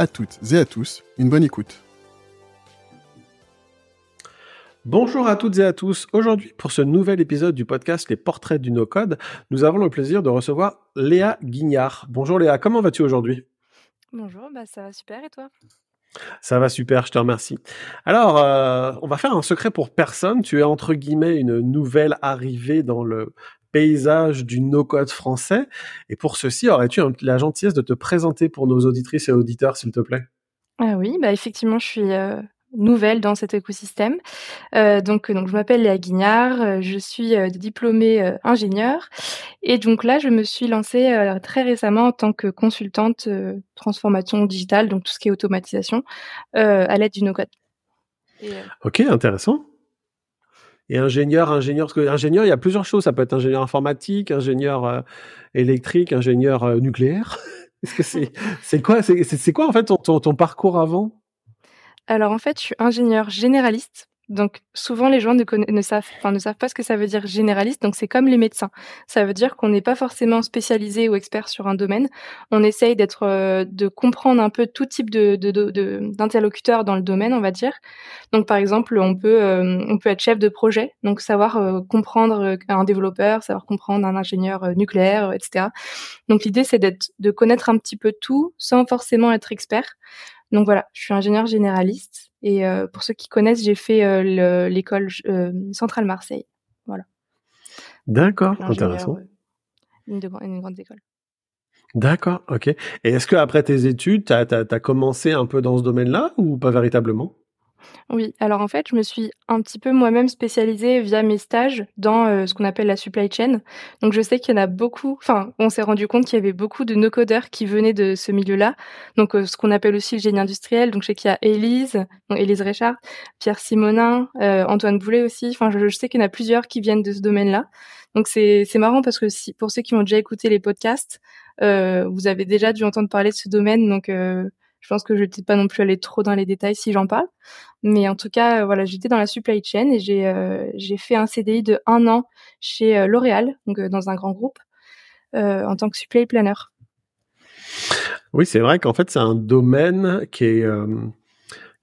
à toutes et à tous une bonne écoute. Bonjour à toutes et à tous. Aujourd'hui, pour ce nouvel épisode du podcast Les Portraits du No-Code, nous avons le plaisir de recevoir Léa Guignard. Bonjour Léa, comment vas-tu aujourd'hui? Bonjour, bah ça va super et toi? Ça va super, je te remercie. Alors, euh, on va faire un secret pour personne. Tu es entre guillemets une nouvelle arrivée dans le paysage du no-code français. Et pour ceci, aurais-tu la gentillesse de te présenter pour nos auditrices et auditeurs, s'il te plaît? Ah oui, bah effectivement, je suis euh, nouvelle dans cet écosystème. Euh, donc, donc, je m'appelle Léa Guignard, euh, je suis euh, diplômée ingénieure. Et donc là, je me suis lancée très récemment en tant que consultante transformation digitale, donc tout ce qui est automatisation, à l'aide du no-code. Et, Ok, intéressant. Et ingénieur, ingénieur, parce que ingénieur, il y a plusieurs choses. Ça peut être ingénieur informatique, ingénieur euh, électrique, ingénieur euh, nucléaire. Est-ce que c'est quoi c'est quoi en fait ton, ton, parcours avant? Alors en fait, je suis ingénieure généraliste. Donc souvent les gens ne, savent, pas ce que ça veut dire généraliste. Donc c'est comme les médecins. Ça veut dire qu'on n'est pas forcément spécialisé ou expert sur un domaine. On essaye d'être, euh, de comprendre un peu tout type de d'interlocuteurs dans le domaine, on va dire. Donc par exemple, on peut euh, on peut être chef de projet, donc savoir euh, comprendre un développeur, savoir comprendre un ingénieur nucléaire, etc. Donc l'idée c'est d'être de connaître un petit peu tout sans forcément être expert. Donc voilà, je suis ingénieur généraliste et euh, pour ceux qui connaissent, j'ai fait euh, le- l'école euh, centrale Marseille. D'accord, Ingénieur, intéressant. une, de- une grande école. D'accord, ok. Et est-ce que après tes études, tu as, commencé un peu dans ce domaine-là ou pas véritablement? Oui, alors en fait, je me suis un petit peu moi-même spécialisée via mes stages dans euh, ce qu'on appelle la supply chain. Donc je sais qu'il y en a beaucoup, enfin, on s'est rendu compte qu'il y avait beaucoup de no-codeurs qui venaient de ce milieu-là. Donc euh, ce qu'on appelle aussi le génie industriel. Donc je sais qu'il y a Élise, donc Élise Richard, Pierre Simonin, euh, Antoine Boulet aussi. Enfin, je, sais qu'il y en a plusieurs qui viennent de ce domaine-là. Donc c'est marrant parce que pour ceux qui ont déjà écouté les podcasts, vous avez déjà dû entendre parler de ce domaine. Donc je pense que je vais pas non plus aller trop dans les détails si j'en parle. Mais en tout cas, euh, voilà, j'étais dans la supply chain et j'ai euh, j'ai fait un CDI de un an chez euh, L'Oréal, donc dans un grand groupe, en tant que supply planner. Oui, c'est vrai qu'en fait, c'est un domaine qui est,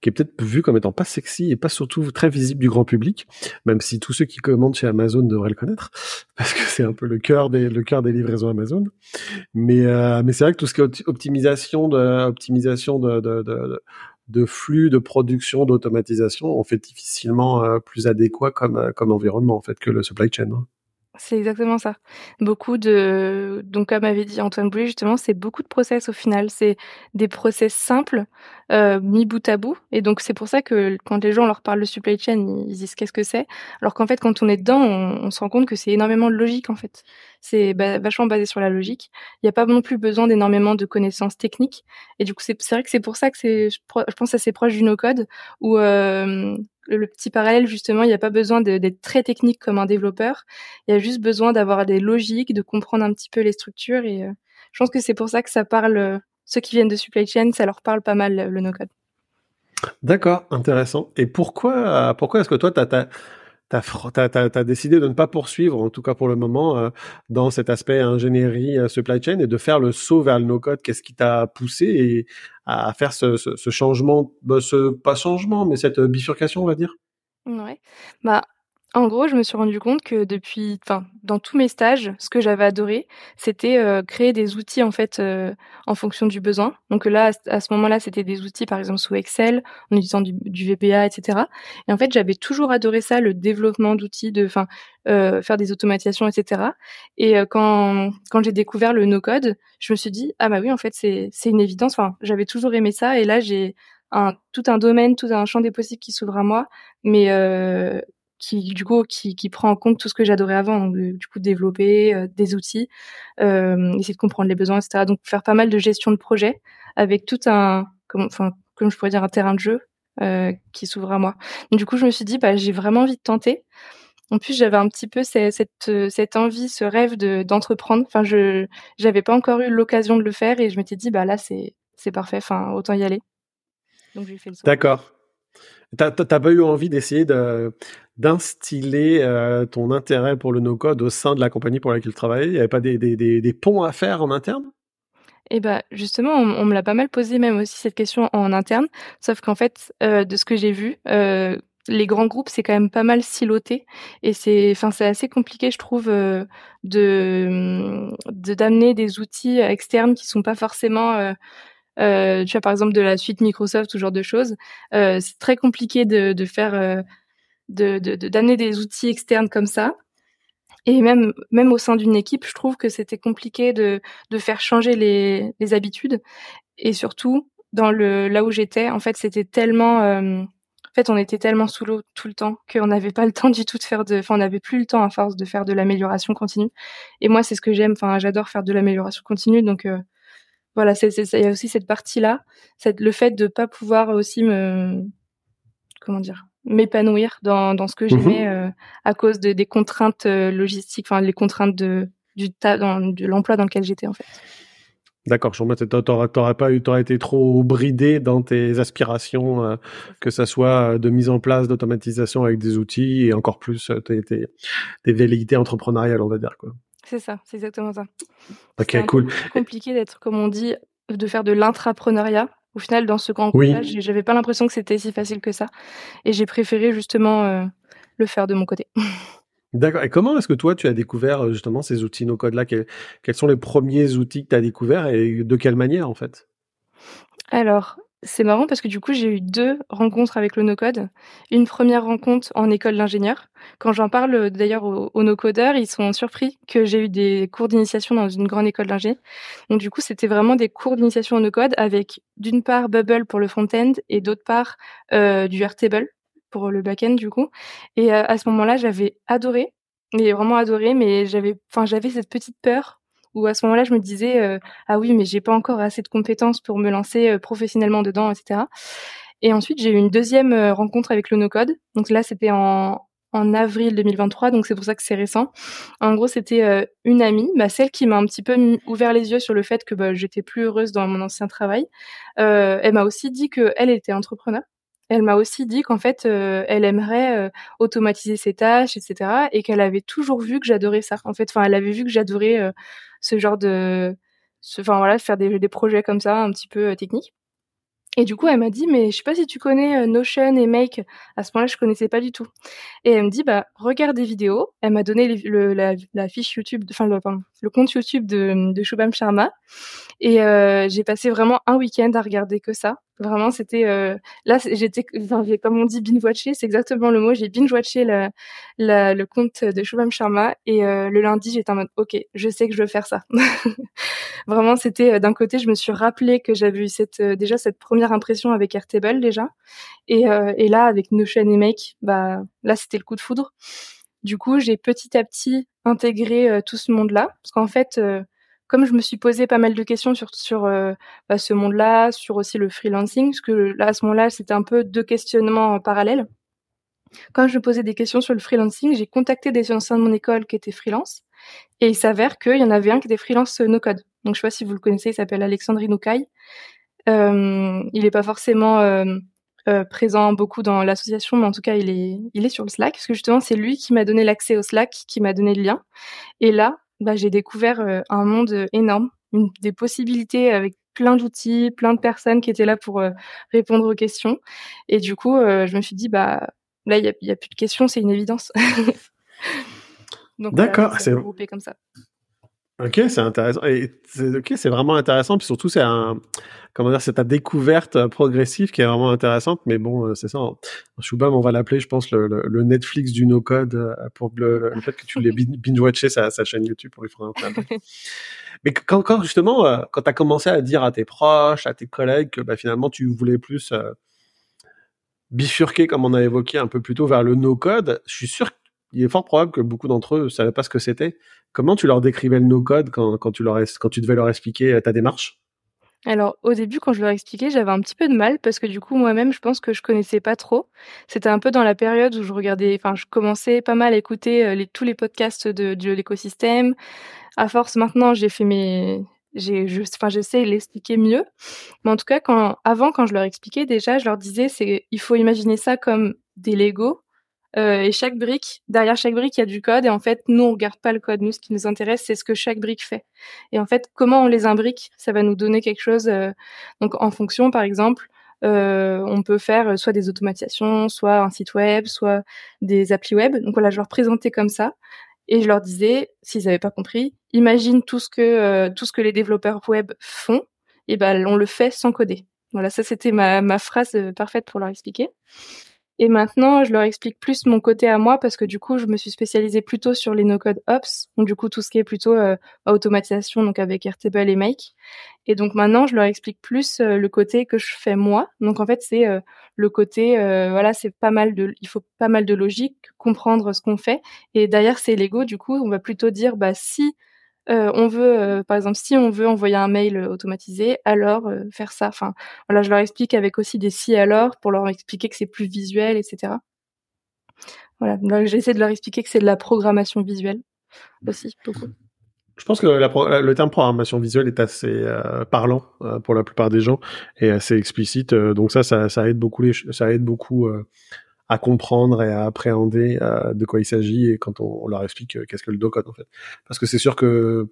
qui est peut-être vu comme étant pas sexy et pas surtout très visible du grand public, même si tous ceux qui commandent chez Amazon devraient le connaître, parce que c'est un peu le cœur des, le cœur des livraisons Amazon. Mais, euh, mais c'est vrai que tout ce qui est opti- optimisation de, optimisation de, de, de, de flux, de production, d'automatisation, on fait difficilement euh, plus adéquat comme, euh, comme environnement, en fait, que le supply chain. hein. C'est exactement ça. Beaucoup de, donc comme avait dit Antoine Boulet justement, c'est beaucoup de process au final. C'est des process simples euh, mis bout à bout. Et donc c'est pour ça que quand les gens leur parlent de supply chain, ils disent qu'est-ce que c'est? Alors qu'en fait, quand on est dedans, on, se rend compte que c'est énormément de logique en fait. C'est vachement basé sur la logique. Il n'y a pas non plus besoin d'énormément de connaissances techniques. Et du coup, c'est vrai que c'est pour ça que c'est, je pense, assez proche du no-code où euh, le petit parallèle justement, il n'y a pas besoin d'être très technique comme un développeur. Il y a juste besoin d'avoir des logiques, de comprendre un petit peu les structures. Et euh, je pense que c'est pour ça que ça parle, euh, ceux qui viennent de supply chain, ça leur parle pas mal le no-code. D'accord, intéressant. Et pourquoi, est-ce que toi, t'as, fr- t'as, t'as- t'as décidé de ne pas poursuivre, en tout cas pour le moment, euh, dans cet aspect ingénierie euh, supply chain et de faire le saut vers le no-code Qu'est-ce qui t'a poussé à faire ce, ce, ce changement, bah, ce, pas changement, mais cette bifurcation, on va dire? Ouais. Bah, en gros, je me suis rendu compte que depuis, enfin, dans tous mes stages, ce que j'avais adoré, c'était euh, créer des outils en fait euh, en fonction du besoin. Donc là, à ce- moment-là, c'était des outils, par exemple sous Excel, en utilisant du, du VBA, etc. Et en fait, j'avais toujours adoré ça, le développement d'outils, de, enfin, euh, faire des automatisations, etc. Et euh, quand quand j'ai découvert le no-code, je me suis dit ah bah oui, en fait, c'est c'est une évidence. Enfin, j'avais toujours aimé ça, et là, j'ai un tout un domaine, tout un champ des possibles qui s'ouvre à moi, mais euh, qui du coup qui, qui prend en compte tout ce que j'adorais avant, donc, du coup développer euh, des outils, euh, essayer de comprendre les besoins, etc. Donc faire pas mal de gestion de projet avec tout un, comment, enfin comme je pourrais dire, un terrain de jeu qui s'ouvre à moi. du coup, je me suis dit, bah, j'ai vraiment envie de tenter. En plus, j'avais un petit peu cette, cette, envie, ce rêve de d'entreprendre. Enfin, je j'avais pas encore eu l'occasion de le faire et je m'étais dit, bah là, c'est c'est parfait. Enfin, autant y aller. Donc j'ai fait le. D'accord. T'as pas eu envie d'essayer de d'instiller euh, ton intérêt pour le no-code au sein de la compagnie pour laquelle tu travaillais Il n'y avait pas des, ponts à faire en interne? Eh bah justement, on, me l'a pas mal posé même aussi cette question en interne, sauf qu'en fait, euh, de ce que j'ai vu, euh, les grands groupes, c'est quand même pas mal siloté. Et c'est, enfin, c'est assez compliqué, je trouve, euh, de, d'amener des outils externes qui sont pas forcément, tu vois, par exemple de la suite Microsoft, ce genre de choses. c'est très compliqué de faire, de, de, d'amener des outils externes comme ça. Et même, même au sein d'une équipe, je trouve que c'était compliqué de, de faire changer les, les habitudes. Et surtout, dans le, là où j'étais, en fait, c'était tellement, en fait, on était tellement sous l'eau tout le temps qu'on n'avait pas le temps du tout de faire de, enfin, on n'avait plus le temps à force de faire de l'amélioration continue. Et moi, c'est ce que j'aime. Enfin, j'adore faire de l'amélioration continue. Donc, euh, voilà, c'est, il y a aussi cette partie-là, c'est le fait de pas pouvoir aussi me, comment dire, m'épanouir dans, dans ce que j'aimais mmh euh, à cause de, des contraintes euh, logistiques, enfin, les contraintes de, du de l'emploi dans lequel j'étais, en fait. D'accord, je t'aurais pas eu, t'aurais été trop bridé dans tes aspirations, euh, que ça soit de mise en place d'automatisation avec des outils et encore plus tes, tes, tes velléités entrepreneuriales, on va dire quoi. C'est ça, c'est exactement ça. Ok, cool. Compliqué d'être, comme on dit, de faire de l'intrapreneuriat. Au final, dans ce grand oui. j'avais pas l'impression que c'était si facile que ça, et j'ai préféré justement le faire de mon côté. D'accord. Et comment est-ce que toi, tu as découvert euh, justement ces outils no-code-là quels, sont les premiers outils que tu as découverts et de quelle manière en fait? Alors, c'est marrant parce que du coup, j'ai eu deux rencontres avec le no-code. Une première rencontre en école d'ingénieur. Quand j'en parle euh, d'ailleurs aux, no-codeurs, ils sont surpris que j'ai eu des cours d'initiation dans une grande école d'ingé. Donc du coup, c'était vraiment des cours d'initiation au no-code avec d'une part Bubble pour le front-end et d'autre part euh, du Airtable pour le back-end du coup. Et euh, à ce moment-là, j'avais adoré, mais vraiment adoré, mais j'avais, enfin, j'avais cette petite peur où à ce moment-là, je me disais euh, ah oui, mais j'ai pas encore assez de compétences pour me lancer euh, professionnellement dedans, etc. Et ensuite, j'ai eu une deuxième rencontre avec le no-code. Donc là, c'était en, en avril 2023, donc c'est pour ça que c'est récent. En gros, c'était une amie, bah, celle qui m'a un petit peu ouvert les yeux sur le fait que bah, j'étais plus heureuse dans mon ancien travail. elle m'a aussi dit qu'elle était entrepreneur elle m'a aussi dit qu'en fait, euh, elle aimerait euh, automatiser ses tâches, etc. Et qu'elle avait toujours vu que j'adorais ça. En fait, enfin, elle avait vu que j'adorais euh, ce genre de, enfin voilà, faire des, projets comme ça, un petit peu techniques. Et du coup, elle m'a dit, mais je sais pas si tu connais Notion et Make. À ce moment-là, je connaissais pas du tout. Et elle me dit, bah, regarde des vidéos. Elle m'a donné la, fiche YouTube, enfin, le, le, compte YouTube de, de Shubham Sharma. Et j'ai passé vraiment un week-end à regarder que ça. Vraiment, c'était euh, là, j'étais, comme on dit, binge watché, c'est exactement le mot. J'ai binge watché le, le compte de Shubham Sharma et euh, le lundi, j'étais en mode, ok, je sais que je veux faire ça. Vraiment, c'était euh, d'un côté, je me suis rappelé que j'avais eu cette déjà cette première impression avec Airtable déjà, et, et là avec Notion et Make, bah là, c'était le coup de foudre. Du coup, j'ai petit à petit intégré tout ce monde-là, parce qu'en fait comme je me suis posé pas mal de questions sur euh, bah, ce monde-là, sur aussi le freelancing, parce que là à ce moment-là c'était un peu deux questionnements parallèles. Quand je posais des questions sur le freelancing, j'ai contacté des anciens de mon école qui étaient freelance, et il s'avère qu'il y en avait un qui était freelance no code. Donc je sais pas si vous le connaissez, il s'appelle Alexandre Inoukai. Euh, il n'est pas forcément euh, euh, présent beaucoup dans l'association, mais en tout cas il est il est sur le Slack, parce que justement c'est lui qui m'a donné l'accès au Slack, qui m'a donné le lien. Et là, bah, j'ai découvert euh, un monde énorme, une, des possibilités avec plein d'outils, plein de personnes qui étaient là pour euh, répondre aux questions. Et du coup, je me suis dit, bah là, il n'y a, plus de questions, c'est une évidence. D'accord, c'est groupé comme ça. Ok, c'est intéressant. Et c'est ok, c'est vraiment intéressant. Puis surtout, c'est un comment dire, c'est ta découverte euh, progressive qui est vraiment intéressante. Mais bon, euh, c'est ça. Shubham, on va l'appeler, je pense, le, le, Netflix du no-code euh, pour le, le, fait que tu l'aies binge-watché sa, sa chaîne YouTube pour lui faire un Mais quand, quand justement, quand tu as commencé à dire à tes proches, à tes collègues que bah, finalement tu voulais plus bifurquer, comme on a évoqué un peu plus tôt, vers le no-code, je suis sûr qu'il est fort probable que beaucoup d'entre eux ne savaient pas ce que c'était. Comment tu leur décrivais le no-code quand, tu devais leur expliquer ta démarche? Alors au début, quand je leur expliquais, j'avais un petit peu de mal parce que du coup moi-même, je pense que je connaissais pas trop. C'était un peu dans la période où je regardais, enfin je commençais pas mal à écouter euh, tous les podcasts de, l'écosystème. À force maintenant, j'ai fait mes, je, enfin j'essaie de l'expliquer mieux. Mais en tout cas, quand avant, quand je leur expliquais déjà, je leur disais c'est, il faut imaginer ça comme des Lego euh, et chaque brique, derrière chaque brique, il y a du code. Et en fait, nous, on regarde pas le code. Nous, ce qui nous intéresse, c'est ce que chaque brique fait. Et en fait, comment on les imbrique, ça va nous donner quelque chose. Euh, donc, en fonction, par exemple, euh, on peut faire soit des automatisations, soit un site web, soit des applis web. Donc voilà, je leur présentais comme ça. Et je leur disais, s'ils n'avaient pas compris, imagine tout ce que tout ce que les développeurs web font, et ben on le fait sans coder. Voilà, ça c'était ma, ma phrase parfaite pour leur expliquer. Et maintenant, je leur explique plus mon côté à moi parce que du coup, je me suis spécialisée plutôt sur les no-code ops, donc du coup tout ce qui est plutôt euh, automatisation, donc avec Airtable et Make. Et donc maintenant, je leur explique plus euh, le côté que je fais moi. Donc en fait, c'est euh, le côté, voilà, c'est pas mal de, il faut pas mal de logique, comprendre ce qu'on fait. Et derrière c'est Lego, du coup, on va plutôt dire, bah si euh, on veut, euh, par exemple, si on veut envoyer un mail automatisé, alors euh, faire ça. Enfin, je leur explique avec aussi des si alors pour leur expliquer que c'est plus visuel, etc. Voilà, j'essaie de leur expliquer que c'est de la programmation visuelle aussi beaucoup. Je pense que le terme programmation visuelle est assez parlant pour la plupart des gens et assez explicite. donc ça, ça, ça aide beaucoup les, ça aide beaucoup à comprendre et à appréhender euh, de quoi il s'agit et quand on, leur explique euh, qu'est-ce que le no-code en fait. Parce que c'est sûr que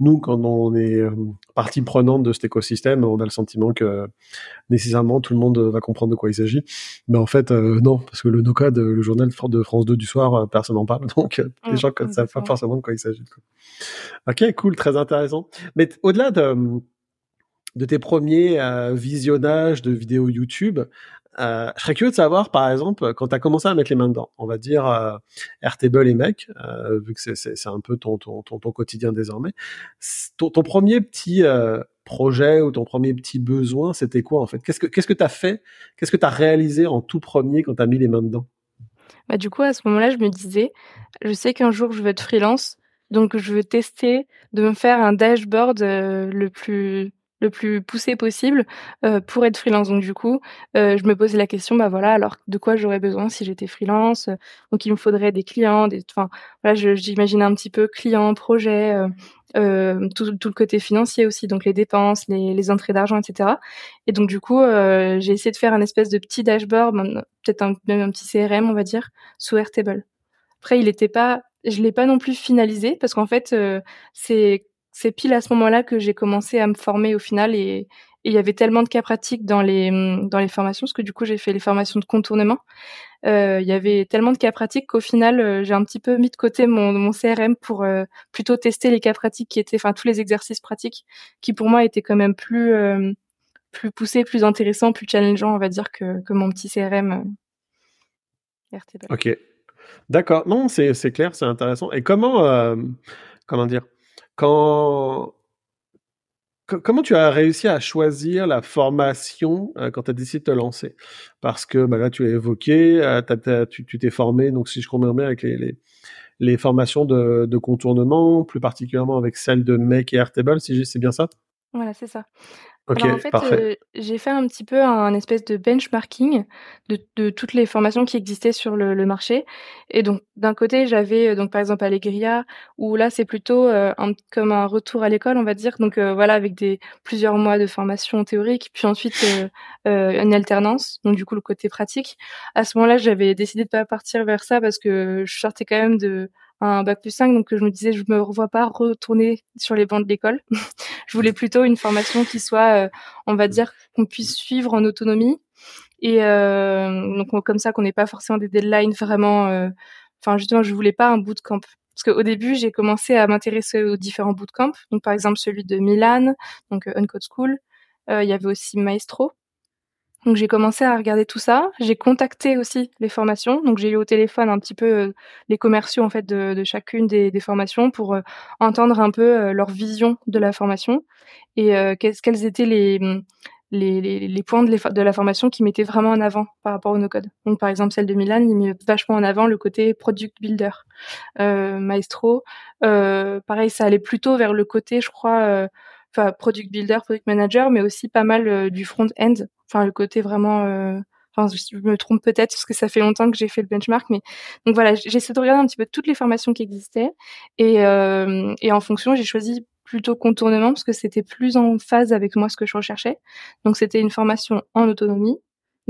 nous, quand on est euh, partie prenante de cet écosystème, on a le sentiment que nécessairement tout le monde va comprendre de quoi il s'agit. Mais en fait, non, parce que le no-code, le journal de France 2 du soir, personne n'en parle. Donc les mmh, gens ne savent pas forcément de quoi il s'agit. Ok, cool, très intéressant. Mais au-delà de de tes premiers visionnages de vidéos YouTube, euh, je serais curieux de savoir, par exemple, quand tu as commencé à mettre les mains dedans, on va dire euh, Airtable et Mec, euh, vu que c'est un peu ton, ton, ton, quotidien désormais, ton, ton premier petit euh, projet ou ton premier petit besoin, c'était quoi en fait? Qu'est-ce que qu'est-ce que tu as fait? Qu'est-ce que tu as réalisé en tout premier quand tu as mis les mains dedans? Bah, Du coup, à ce moment-là, je me disais, je sais qu'un jour, je vais être freelance, donc je veux tester de me faire un dashboard le plus le plus poussé possible euh, pour être freelance. Donc du coup, euh, je me posais la question, bah voilà, alors de quoi j'aurais besoin si j'étais freelance? Donc il me faudrait des clients, des, enfin voilà, j'imagine un petit peu clients, projets, euh, euh, tout, tout, le côté financier aussi, donc les dépenses, les, les entrées d'argent, etc. Et donc du coup, euh, j'ai essayé de faire un espèce de petit dashboard, peut-être un, même un petit CRM, on va dire, sous Airtable. Après, il était pas, je l'ai pas non plus finalisé parce qu'en fait, c'est c'est pile à ce moment-là que j'ai commencé à me former au final et il y avait tellement de cas pratiques dans les dans les formations parce que du coup j'ai fait les formations de contournement. Euh, il y avait tellement de cas pratiques qu'au final euh, j'ai un petit peu mis de côté mon, CRM pour euh, plutôt tester les cas pratiques qui étaient, enfin tous les exercices pratiques qui pour moi étaient quand même plus plus poussés, plus intéressants, plus challengeants on va dire que, que mon petit CRM RTB. Ok, d'accord. Non, c'est c'est clair, c'est intéressant. Et comment comment dire comment tu as réussi à choisir la formation euh, quand tu as décidé de te lancer? Parce que bah, là, tu as évoqué, euh, tu t'es formé, donc si je comprends bien, avec les, formations de, de, contournement, plus particulièrement avec celle de Make et Airtable, si c'est bien ça? Voilà, c'est ça. Alors en fait, euh, j'ai fait un petit peu un espèce de benchmarking de, de toutes les formations qui existaient sur le, le marché. Et donc d'un côté, j'avais euh, donc par exemple Allegria, où là c'est plutôt euh, un, comme un retour à l'école, on va dire. Donc voilà, avec des plusieurs mois de formation théorique, puis ensuite une alternance. Donc du coup le côté pratique. À ce moment-là, j'avais décidé de pas partir vers ça parce que je sortais quand même de un bac plus 5, donc je me disais je me revois pas retourner sur les bancs de l'école. je voulais plutôt une formation qui soit, euh, on va dire, qu'on puisse suivre en autonomie et euh, donc comme ça qu'on n'ait pas forcément des deadlines vraiment. Euh, enfin justement, je voulais pas un bootcamp parce qu'au début j'ai commencé à m'intéresser aux différents bootcamps. Donc par exemple celui de Milan, donc Uncode School. Il y avait aussi Maestro donc j'ai commencé à regarder tout ça. J'ai contacté aussi les formations. Donc j'ai eu au téléphone un petit peu euh, les commerciaux en fait de, chacune des, formations pour euh, entendre un peu euh, leur vision de la formation et quels étaient les, les, les, les points de, de, la formation qui mettaient vraiment en avant par rapport au no-code. Donc par exemple celle de Milan, il met vachement en avant le côté product builder. Maestro, pareil, ça allait plutôt vers le côté, je crois enfin product builder, product manager, mais aussi pas mal du front end, enfin le côté vraiment Enfin, je me trompe peut-être parce que ça fait longtemps que j'ai fait le benchmark, mais donc voilà, j'essaie de regarder un petit peu toutes les formations qui existaient et, euh, et en fonction, j'ai choisi plutôt contournement parce que c'était plus en phase avec moi ce que je recherchais. Donc c'était une formation en autonomie.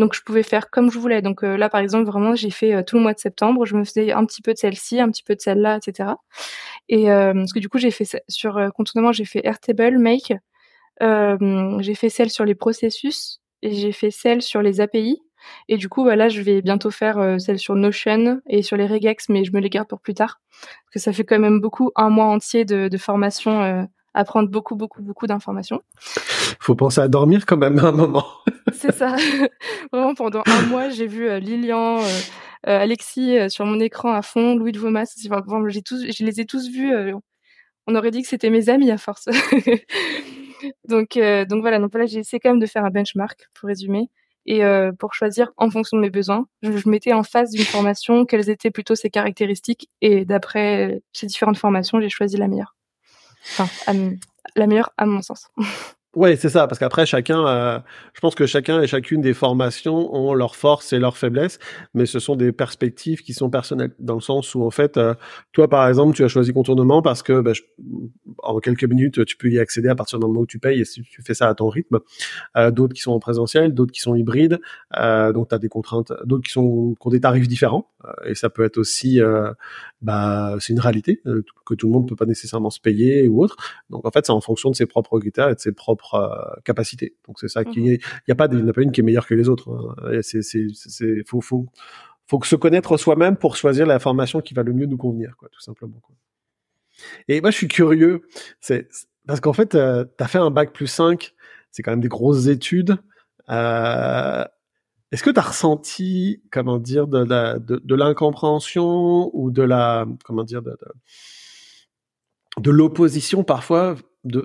Donc je pouvais faire comme je voulais. Donc euh, là par exemple vraiment j'ai fait euh, tout le mois de septembre, je me faisais un petit peu de celle-ci, un petit peu de celle-là, etc. Et euh, parce que du coup j'ai fait sur contournement j'ai fait Airtable, Make, j'ai fait celle sur les processus et j'ai fait celle sur les API et du coup, bah, là, je vais bientôt faire euh, celle sur Notion et sur les regex, mais je me les garde pour plus tard. Parce que ça fait quand même beaucoup, un mois entier de, de formation, euh, apprendre beaucoup, beaucoup, beaucoup d'informations. Faut penser à dormir quand même à un moment. C'est ça. Vraiment, pendant un mois, j'ai vu euh, Lilian, euh, Alexis sur mon écran à fond, Louis de Vomas. Enfin, j'ai tous, je les ai tous vus. on aurait dit que c'était mes amis à force. donc, donc voilà. Donc là, j'ai essayé quand même de faire un benchmark pour résumer et euh, pour choisir en fonction de mes besoins. Je, je mettais en face d'une formation quelles étaient plutôt ses caractéristiques et d'après ces différentes formations, j'ai choisi la meilleure. Enfin, la meilleure à mon sens. Ouais, c'est ça, parce qu'après chacun, euh, je pense que chacun et chacune des formations ont leurs forces et leurs faiblesses, mais ce sont des perspectives qui sont personnelles, dans le sens où en fait, euh, toi par exemple, tu as choisi contournement parce que bah, en quelques minutes, tu peux y accéder à partir du moment où tu payes et si tu fais ça à ton rythme. Euh, d'autres qui sont en présentiel, d'autres qui sont hybrides, donc tu as des contraintes, d'autres qui sont qui ont des tarifs différents, et ça peut être aussi, bah, c'est une réalité que tout le monde peut pas nécessairement se payer ou autre. Donc en fait, c'est en fonction de ses propres critères et de ses propres propre euh, capacité. Donc c'est ça qui, il n'y a pas, il n'y a pas une qui est meilleure que les autres. Hein. C'est, c'est, c'est, faut, faut, faut se connaître soi-même pour choisir la formation qui va le mieux nous convenir, quoi, tout simplement. Quoi. Et moi, je suis curieux, c'est parce qu'en fait, euh, tu as fait un bac plus 5, c'est quand même des grosses études. Euh, est-ce que tu as ressenti, comment dire, de, la, de, de l'incompréhension ou de la, comment dire, de, de, l'opposition parfois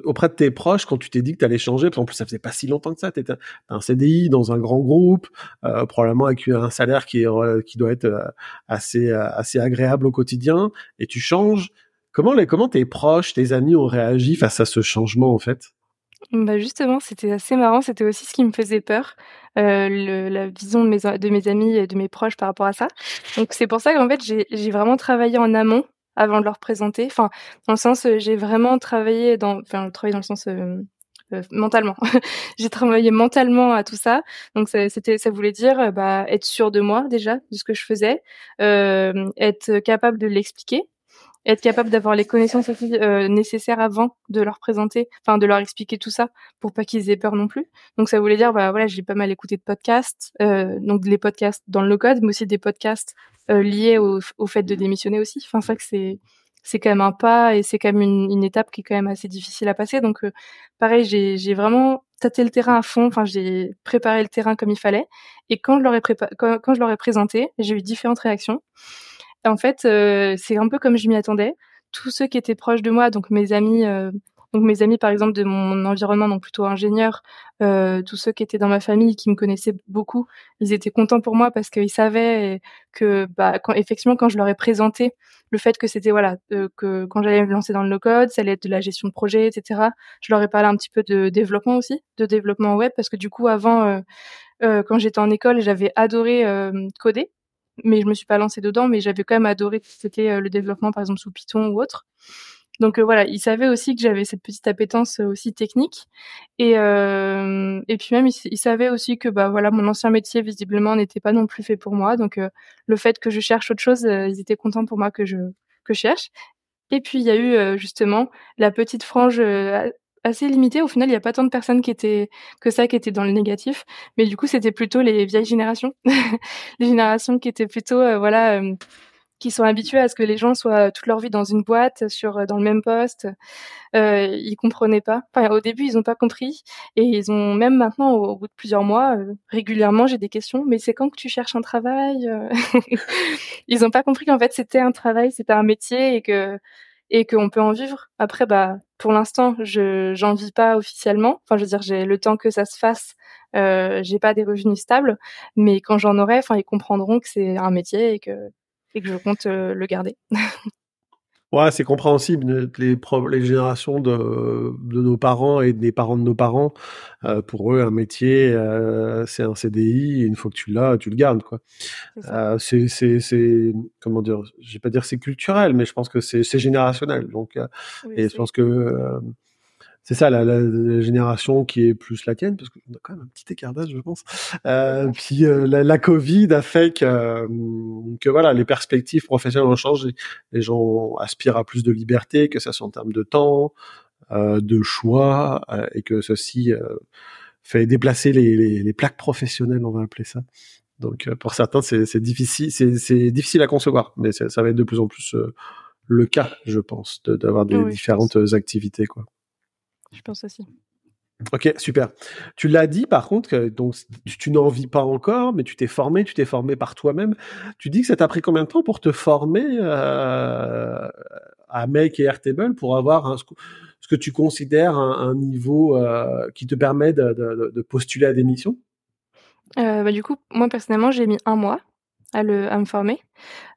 auprès de tes proches quand tu t'es dit que tu allais changer En plus, ça faisait pas si longtemps que ça. Tu étais un CDI dans un grand groupe, euh, probablement avec un salaire qui, est, qui doit être euh, assez, euh, assez agréable au quotidien, et tu changes. Comment, les, comment tes proches, tes amis ont réagi face à ce changement en fait? Bah justement, c'était assez marrant. C'était aussi ce qui me faisait peur, euh, le, la vision de mes, de mes amis et de mes proches par rapport à ça. Donc c'est pour ça qu'en fait j'ai vraiment travaillé en amont avant de leur présenter. Enfin, dans le sens, euh, j'ai vraiment travaillé dans, enfin, travaillé dans le sens euh, euh mentalement. j'ai travaillé mentalement à tout ça. Donc c'était, ça voulait dire, euh, bah, être sûr de moi déjà, de ce que je faisais, être capable de l'expliquer, être capable d'avoir les connaissances euh, nécessaires avant de leur présenter, enfin de leur expliquer tout ça pour pas qu'ils aient peur non plus. Donc ça voulait dire bah voilà j'ai pas mal écouté de podcasts, euh, donc les podcasts dans le code, mais aussi des podcasts euh, liés au, au, fait de démissionner aussi. Enfin c'est que c'est c'est quand même un pas et c'est quand même une, une, étape qui est quand même assez difficile à passer. Donc euh, pareil j'ai j'ai vraiment tâté le terrain à fond. Enfin j'ai préparé le terrain comme il fallait et quand je leur ai quand je leur ai présenté j'ai eu différentes réactions en fait, euh, c'est un peu comme je m'y attendais. Tous ceux qui étaient proches de moi, donc mes amis, euh, donc mes amis par exemple de mon environnement, donc plutôt ingénieurs, euh, tous ceux qui étaient dans ma famille, qui me connaissaient beaucoup, ils étaient contents pour moi parce qu'ils savaient que, bah, quand, effectivement, quand je leur ai présenté le fait que c'était voilà, que quand j'allais me lancer dans le no-code, ça allait être de la gestion de projet, etc. Je leur ai parlé un petit peu de développement aussi, de développement web, parce que du coup avant, quand j'étais en école, j'avais adoré coder mais je me suis pas lancée dedans, mais j'avais quand même adoré c'était euh, le développement, par exemple sous Python ou autre. Donc euh, voilà, il savait aussi que j'avais cette petite appétence euh, aussi technique, et euh, et puis même il, savait aussi que bah voilà mon ancien métier visiblement n'était pas non plus fait pour moi, donc le fait que je cherche autre chose, ils étaient contents pour moi que je que je cherche. Et puis il y a eu justement la petite frange assez limité. Au final, il n'y a pas tant de personnes qui étaient que ça qui étaient dans le négatif, mais du coup, c'était plutôt les vieilles générations, les générations qui étaient plutôt euh, voilà euh, qui sont habitués à ce que les gens soient toute leur vie dans une boîte, sur euh, dans le même poste. Euh, ils comprenaient pas. Enfin, au début, ils ont pas compris, et ils ont même maintenant, au, bout de plusieurs mois, régulièrement, j'ai des questions. Mais c'est quand que tu cherches un travail Ils ont pas compris qu'en fait, c'était un travail, c'était un métier, et que et qu'on peut en vivre. Après, bah, pour l'instant, je j'en vis pas officiellement. Enfin, je veux dire, j'ai le temps que ça se fasse. Euh, j'ai pas des revenus stables, mais quand j'en aurai, enfin, ils comprendront que c'est un métier et que et que je compte euh, le garder. Ouais, c'est compréhensible. Les, les générations de, de nos parents et des parents de nos parents, euh, pour eux, un métier, euh, c'est un CDI. Et une fois que tu l'as, tu le gardes, quoi. C'est, c'est, comment dire Je vais pas dire c'est culturel, mais je pense que c'est, c'est générationnel. Donc, et je pense que c'est ça la, la, génération qui est plus la tienne parce qu'on a quand même un petit écart d'âge je pense. Euh, puis euh, la, la, Covid a fait que euh, que voilà les perspectives professionnelles ont changé. Les gens aspirent à plus de liberté que ça soit en termes de temps euh, de choix euh, et que ceci fait déplacer les, les, les, plaques professionnelles on va appeler ça. Donc pour certains c'est difficile c'est difficile à concevoir mais ça va être de plus en plus le cas je pense d'avoir des différentes activités quoi je pense aussi. Ok, super. Tu l'as dit par contre, donc tu, n'en vis pas encore, mais tu t'es formé, tu t'es formé par toi-même. Tu dis que ça t'a pris combien de temps pour te former euh, à Make et Airtable pour avoir un, ce que tu considères un, niveau euh, qui te permet de, postuler à des missions? Euh, bah, Du coup, moi personnellement, j'ai mis un mois à, le, à me former.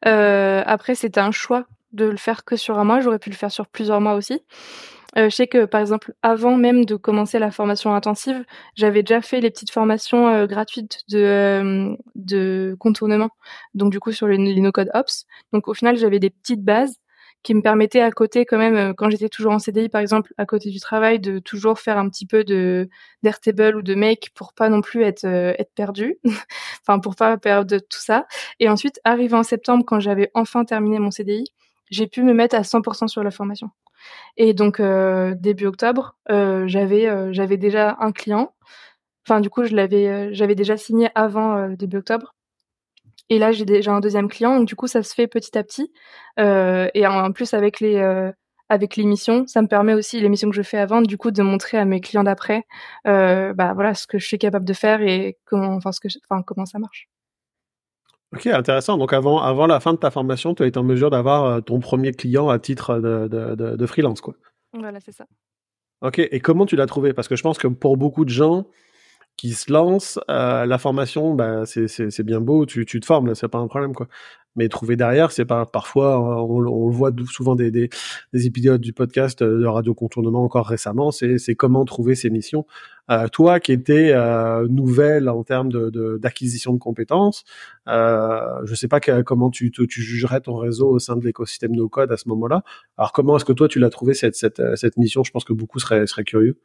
après, c'était un choix de le faire que sur un mois. J'aurais pu le faire sur plusieurs mois aussi. Euh, je sais que par exemple, avant même de commencer la formation intensive, j'avais déjà fait les petites formations euh, gratuites de, euh, de contournement. Donc du coup sur les, les no-code ops. Donc au final, j'avais des petites bases qui me permettaient à côté quand même, quand j'étais toujours en CDI par exemple, à côté du travail, de toujours faire un petit peu de d'Airtable ou de Make pour pas non plus être être perdu, enfin pour pas perdre tout ça. Et ensuite, arrivé en septembre, quand j'avais enfin terminé mon CDI, j'ai pu me mettre à 100% sur la formation. Et donc euh, début octobre, euh, j'avais euh, j'avais déjà un client. Enfin du coup, j'avais déjà signé avant début octobre. Et là, j'ai déjà un deuxième client. Donc du coup, ça se fait petit à petit. et en, plus avec les avec l'émission, ça me permet aussi l'émission que je fais avant, du coup, de montrer à mes clients d'après, bah voilà, ce que je suis capable de faire et comment, enfin ce que, comment ça marche. Ok, intéressant. Donc avant, avant la fin de ta formation, tu as été en mesure d'avoir euh, ton premier client à titre de, de, de, freelance, quoi. Voilà, c'est ça. Ok, et comment tu l'as trouvé? Parce que je pense que pour beaucoup de gens qui se lancent, euh, la formation, bah, c'est bien beau, tu, tu te formes, c'est pas un problème, quoi mais trouver derrière, c'est pas parfois on, on, le voit souvent des, des, des, épisodes du podcast euh, de Radio Contournement encore récemment, c'est comment trouver ces missions. Euh, toi qui étais euh, nouvelle en termes de d'acquisition de, compétences, euh, je sais pas comment tu, tu, tu, jugerais ton réseau au sein de l'écosystème No Code à ce moment-là. Alors comment est-ce que toi tu l'as trouvé cette, cette, cette mission? Je pense que beaucoup seraient, seraient curieux.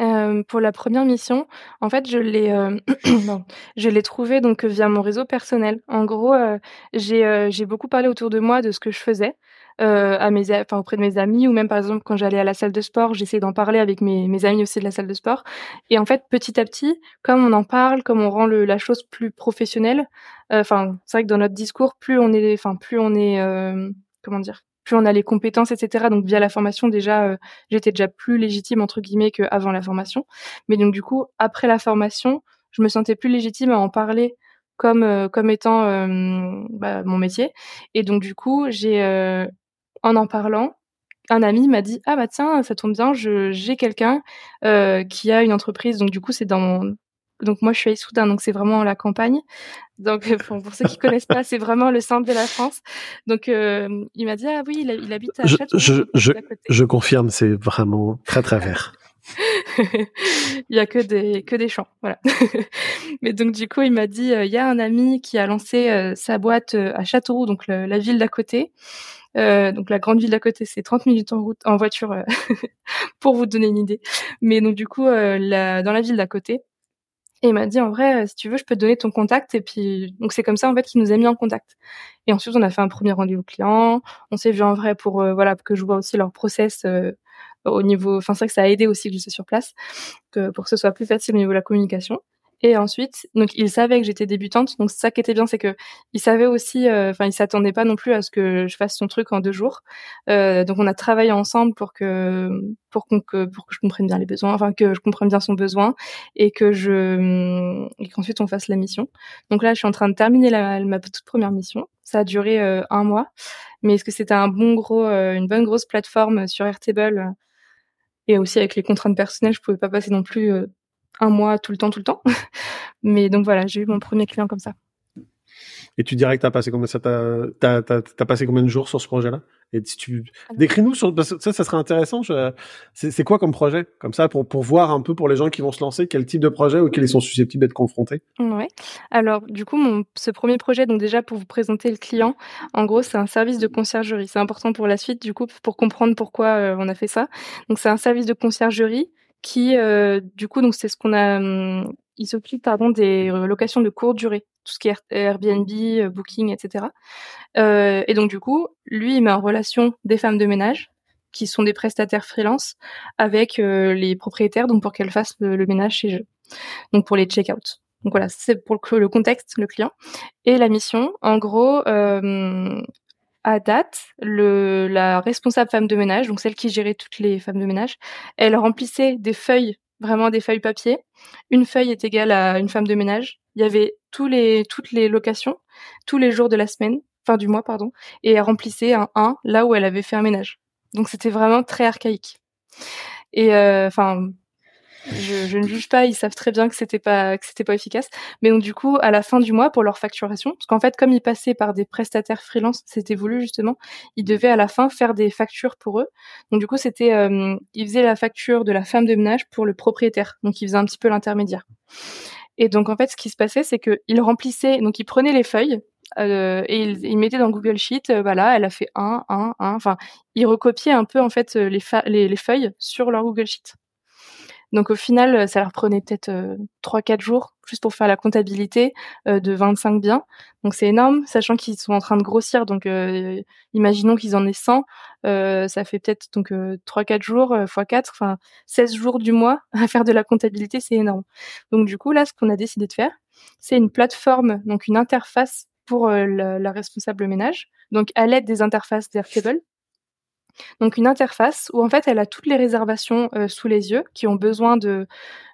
Euh, pour la première mission, en fait, je l'ai, euh, je l'ai trouvé donc via mon réseau personnel. En gros, euh, j'ai, j'ai beaucoup parlé autour de moi de ce que je faisais auprès de mes amis ou même par exemple quand j'allais à la salle de sport, j'essayais d'en parler avec mes, amis aussi de la salle de sport. Et en fait, petit à petit, comme on en parle, comme on rend la chose plus professionnelle, enfin, c'est vrai que dans notre discours, plus on est, enfin, plus on est, comment dire, plus on a les compétences, etc. Donc via la formation, déjà, euh, j'étais déjà plus légitime entre guillemets qu'avant la formation. Mais donc du coup, après la formation, je me sentais plus légitime à en parler comme euh, comme étant euh, bah, mon métier. Et donc du coup, j'ai en en parlant, un ami m'a dit ah bah tiens ça tombe bien, j'ai quelqu'un qui a une entreprise. Donc du coup, c'est dans mon donc moi, je suis à Issoudun, donc c'est vraiment la campagne. Donc pour, ceux qui connaissent pas, c'est vraiment le centre de la France. Donc euh, il m'a dit ah oui, il, habite à Châteauroux. Je, je, je, confirme, c'est vraiment très très vert. il y a que des que des champs, voilà. Mais donc du coup, il m'a dit euh, il y a un ami qui a lancé euh, sa boîte à Châteauroux, donc la ville d'à côté. donc la grande ville d'à côté, c'est 30 minutes en route, en voiture, pour vous donner une idée. Mais donc du coup, la, dans la ville d'à côté, et il m'a dit en vrai, si tu veux, je peux te donner ton contact. Et puis donc c'est comme ça en fait qu'il nous a mis en contact. Et ensuite on a fait un premier rendez-vous client. On s'est vu en vrai pour euh, voilà que je vois aussi leur process euh, au niveau. Enfin c'est vrai que ça a aidé aussi que j'étais sur place, que pour que ce soit plus facile au niveau de la communication. Et ensuite, donc il savait que j'étais débutante, donc ça qui était bien, c'est que il savait aussi, euh, enfin il s'attendait pas non plus à ce que je fasse son truc en deux jours. Euh, donc on a travaillé ensemble pour que pour qu'on que pour que je comprenne bien les besoins, enfin que je comprenne bien son besoin et que je et qu'ensuite on fasse la mission. Donc là, je suis en train de terminer la, ma toute première mission. Ça a duré euh, un mois, mais est-ce que c'était un bon gros, une bonne grosse plateforme sur Airtable? Et aussi avec les contraintes personnelles, je pouvais pas passer non plus un mois tout le temps, tout le temps. Mais donc voilà, j'ai eu mon premier client comme ça. Et tu dirais que t'as passé combien ça t'as, t'as, t'as, t'as passé combien de jours sur ce projet-là? Et si tu décris-nous sur ça, ça serait intéressant. Je... C'est, c'est quoi comme projet? Comme ça, pour pour voir un peu pour les gens qui vont se lancer, quel type de projet auquel ils sont susceptibles d'être confrontés. Ouais. Alors du coup, mon ce premier projet, donc déjà pour vous présenter le client, en gros, c'est un service de conciergerie. C'est important pour la suite, du coup, pour comprendre pourquoi euh, on a fait ça. Donc c'est un service de conciergerie qui, euh, du coup, donc c'est ce qu'on a. Hum, il s'occupe pardon des locations de courte durée, tout ce qui est Airbnb, euh, Booking, etc. Euh, et donc du coup, lui, il met en relation des femmes de ménage qui sont des prestataires freelance avec euh, les propriétaires, donc pour qu'elles fassent le, ménage chez eux, donc pour les check-out. Donc voilà, c'est pour le, le, contexte, le client et la mission. En gros, euh, à date, le, la responsable femme de ménage, donc celle qui gérait toutes les femmes de ménage, elle remplissait des feuilles, vraiment des feuilles papier. Une feuille est égale à une femme de ménage. Il y avait tous les, toutes les locations, tous les jours de la semaine, fin du mois, pardon, et elle remplissait un 1 là où elle avait fait un ménage. Donc c'était vraiment très archaïque. Et euh, enfin, je, je, ne juge pas, ils savent très bien que c'était pas que c'était pas efficace. Mais donc du coup, à la fin du mois pour leur facturation, parce qu'en fait, comme ils passaient par des prestataires freelance, c'était voulu justement, ils devaient à la fin faire des factures pour eux. Donc du coup, c'était euh, ils faisaient la facture de la femme de ménage pour le propriétaire. Donc ils faisaient un petit peu l'intermédiaire. Et donc en fait, ce qui se passait, c'est qu'ils remplissaient, donc ils prenaient les feuilles euh, et ils, ils, mettaient dans Google Sheet, euh, voilà, elle a fait un, un, un. Enfin, ils recopiaient un peu en fait les, les, les feuilles sur leur Google Sheet. Donc au final, ça leur prenait peut-être euh, trois, quatre jours juste pour faire la comptabilité euh, de 25 biens. Donc c'est énorme, sachant qu'ils sont en train de grossir. Donc euh, imaginons qu'ils en aient 100, ça fait peut-être donc trois, quatre jours fois 4, enfin 16 jours du mois à faire de la comptabilité, c'est énorme. Donc du coup là, ce qu'on a décidé de faire, c'est une plateforme, donc une interface pour la, la, responsable ménage. Donc à l'aide des interfaces d'Airtable, donc une interface où en fait elle a toutes les réservations euh, sous les yeux qui ont besoin de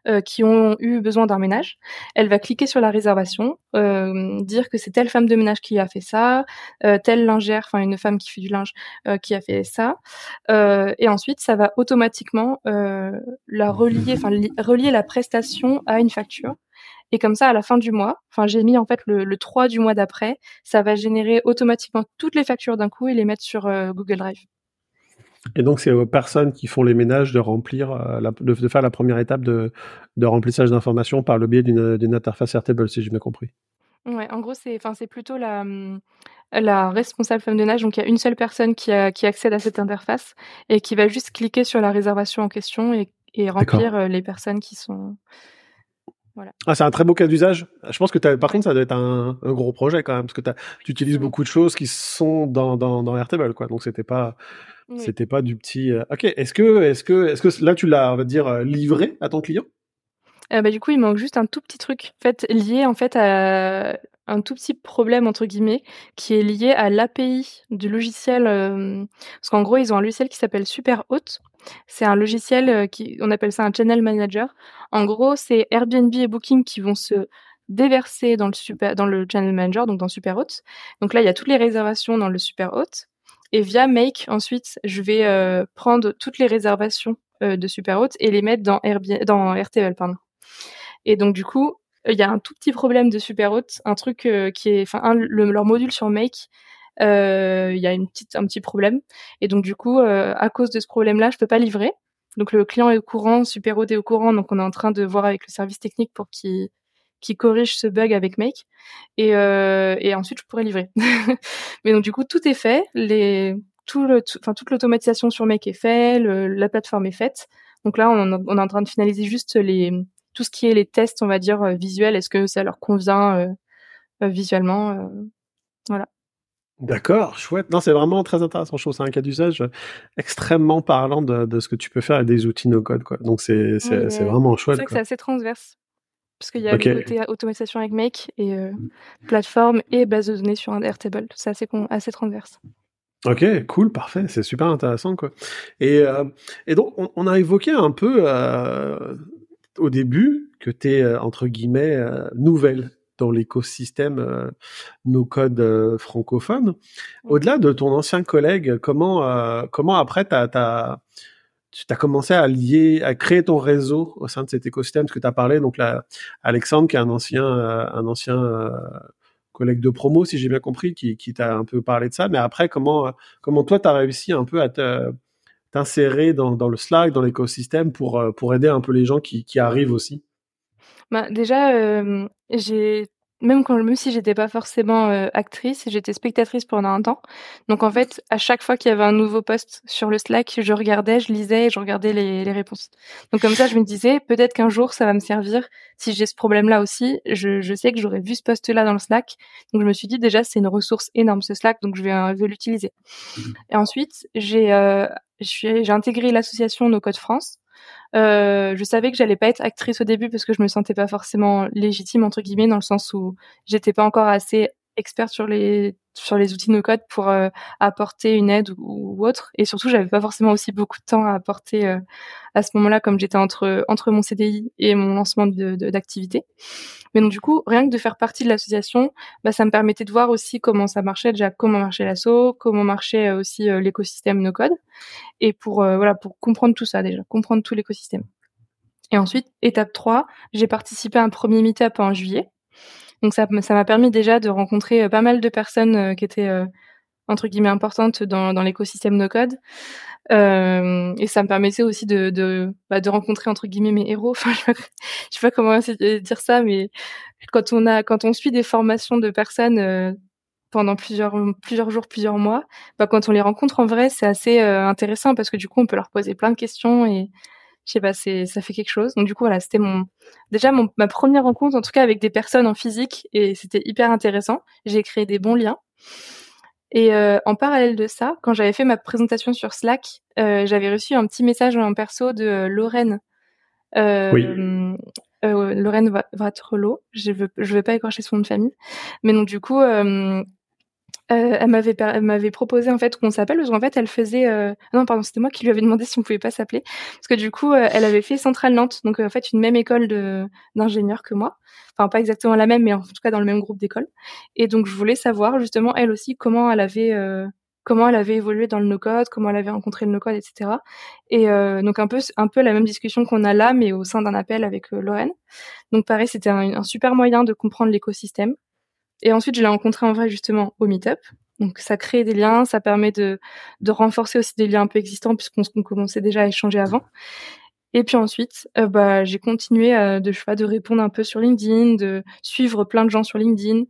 euh, qui ont eu besoin d'un ménage. Elle va cliquer sur la réservation, euh, dire que c'est telle femme de ménage qui a fait ça, telle lingère, enfin une femme qui fait du linge qui a fait ça, et ensuite ça va automatiquement la relier, enfin relier la prestation à une facture. Et comme ça, à la fin du mois, enfin j'ai mis en fait le, le 3 du mois d'après, ça va générer automatiquement toutes les factures d'un coup et les mettre sur Google Drive. Et donc, c'est aux personnes qui font les ménages de remplir, euh, de, faire la première étape de, de remplissage d'informations par le biais d'une interface Airtable, si j'ai bien compris. Ouais, en gros, c'est, plutôt la, hum, la responsable femme de nage. Donc, il y a une seule personne qui, a, qui accède à cette interface et qui va juste cliquer sur la réservation en question et, et remplir euh, les personnes qui sont. Voilà. Ah, c'est un très beau cas d'usage. Je pense que par contre, ça doit être un, un, gros projet quand même, parce que tu utilises beaucoup de choses qui sont dans, dans, dans Airtable, quoi. Donc, c'était pas c'était pas du petit. Euh, ok. Est-ce que, est-ce que, est-ce que là tu l'as, on va dire, euh, livré à ton client? Euh, bah, du coup, il manque juste un tout petit truc, en fait, lié en fait à un tout petit problème entre guillemets qui est lié à l'API du logiciel. parce qu'en gros, ils ont un logiciel qui s'appelle Superhot. C'est un logiciel qui, on appelle ça un channel manager. En gros, c'est Airbnb et Booking qui vont se déverser dans le channel manager, donc dans Superhot. Donc là, il y a toutes les réservations dans le Superhot. Et via Make, ensuite, je vais euh, prendre toutes les réservations euh, de Superhot et les mettre dans, Airbnb, RTL. Pardon. Et donc, du coup, il y a un tout petit problème de Superhot, un truc euh, qui est, enfin, leur module sur Make, il y a une petite, un petit problème. Et donc, du coup, à cause de ce problème-là, je peux pas livrer. Donc, le client est au courant, Superhot est au courant, donc on est en train de voir avec le service technique pour qu'il qui corrige ce bug avec Make et, euh, et ensuite je pourrais livrer. Mais donc du coup tout est fait, les tout le enfin toute l'automatisation sur Make est fait, la plateforme est faite. Donc là on, on, est en train de finaliser juste les tout ce qui est les tests on va dire euh, visuels, est-ce que ça leur convient euh, euh visuellement euh, voilà. D'accord, chouette. Non, c'est vraiment très intéressant. Je trouve c'est un cas d'usage extrêmement parlant de, de, ce que tu peux faire avec des outils no code, quoi. Donc c'est c'est, c'est vraiment chouette. C'est vrai que c'est assez transverse parce qu'il y a le côté automatisation avec Make et euh, plateforme et base de données sur un Airtable. C'est assez, assez transverse. Ok, cool, parfait, c'est super intéressant quoi. Et, euh, et donc on, a évoqué un peu euh, au début que tu es entre guillemets nouvelle dans l'écosystème no code francophone. Au-delà de ton ancien collègue, comment comment après tu as tu as commencé à lier, à créer ton réseau au sein de cet écosystème, ce que tu as parlé. Donc là, Alexandre, qui est un ancien, euh, un ancien euh, collègue de promo, si j'ai bien compris, qui, qui t'a un peu parlé de ça. Mais après, comment, comment toi, tu as réussi un peu à t'insérer dans, dans le Slack, dans l'écosystème pour, pour aider un peu les gens qui, qui arrivent aussi? Bah, déjà, euh, j'ai même quand même si j'étais pas forcément euh, actrice, j'étais spectatrice pendant un temps. Donc en fait, à chaque fois qu'il y avait un nouveau post sur le Slack, je regardais, je lisais et je regardais les, les réponses. Donc comme ça, je me disais peut-être qu'un jour ça va me servir si j'ai ce problème-là aussi. Je, je sais que j'aurais vu ce post-là dans le Slack, donc je me suis dit déjà c'est une ressource énorme ce Slack, donc je vais, euh, vais l'utiliser. Et ensuite, j'ai euh, j'ai intégré l'association No Code France. Euh, je savais que j'allais pas être actrice au début parce que je me sentais pas forcément légitime entre guillemets dans le sens où j'étais pas encore assez experte sur les sur les outils no code pour euh, apporter une aide ou, autre. Et surtout j'avais pas forcément aussi beaucoup de temps à apporter euh, à ce moment-là comme j'étais entre entre mon CDI et mon lancement d'activité. Mais donc du coup rien que de faire partie de l'association bah, ça me permettait de voir aussi comment ça marchait déjà comment marchait l'asso comment marchait aussi l'écosystème no code et pour voilà pour comprendre tout ça déjà comprendre tout l'écosystème. Et ensuite étape 3 j'ai participé à un premier meet-up en juillet donc ça m'a permis déjà de rencontrer euh, pas mal de personnes euh, qui étaient euh, entre guillemets importantes dans, dans l'écosystème no code. Euh, et ça me permettait aussi de de, bah, de rencontrer entre guillemets mes héros. Enfin, je sais pas, sais pas comment dire ça, mais quand on a quand on suit des formations de personnes pendant plusieurs plusieurs jours, plusieurs mois, bah, quand on les rencontre en vrai, c'est assez intéressant parce que du coup, on peut leur poser plein de questions et je sais pas, c'est ça fait quelque chose. Donc du coup voilà, c'était mon déjà mon, ma première rencontre en tout cas avec des personnes en physique et c'était hyper intéressant. J'ai créé des bons liens. Et euh, en parallèle de ça, quand j'avais fait ma présentation sur Slack, euh, j'avais reçu un petit message en perso de Lorraine. Euh, oui. Lorraine Vatrelot, je veux je vais pas écorcher son nom de famille, mais donc du coup euh, elle m'avait elle m'avait proposé en fait qu'on s'appelle parce qu'en fait elle faisait euh... non pardon c'était moi qui lui avais demandé si on pouvait pas s'appeler parce que du coup euh, elle avait fait Centrale Nantes donc en fait une même école de d'ingénieurs que moi enfin pas exactement la même mais en tout cas dans le même groupe d'école et donc je voulais savoir justement elle aussi comment elle avait euh, comment elle avait évolué dans le no-code, comment elle avait rencontré le no-code, etc. Et donc un peu un peu la même discussion qu'on a là, mais au sein d'un appel avec Lorraine. Donc pareil, c'était un, super moyen de comprendre l'écosystème. Et ensuite, je l'ai rencontré en vrai justement au Meetup. Donc ça crée des liens, ça permet de, renforcer aussi des liens un peu existants puisqu'on commençait déjà à échanger avant. Et puis ensuite, euh, bah, j'ai continué à, de, de répondre un peu sur LinkedIn, de suivre plein de gens sur LinkedIn.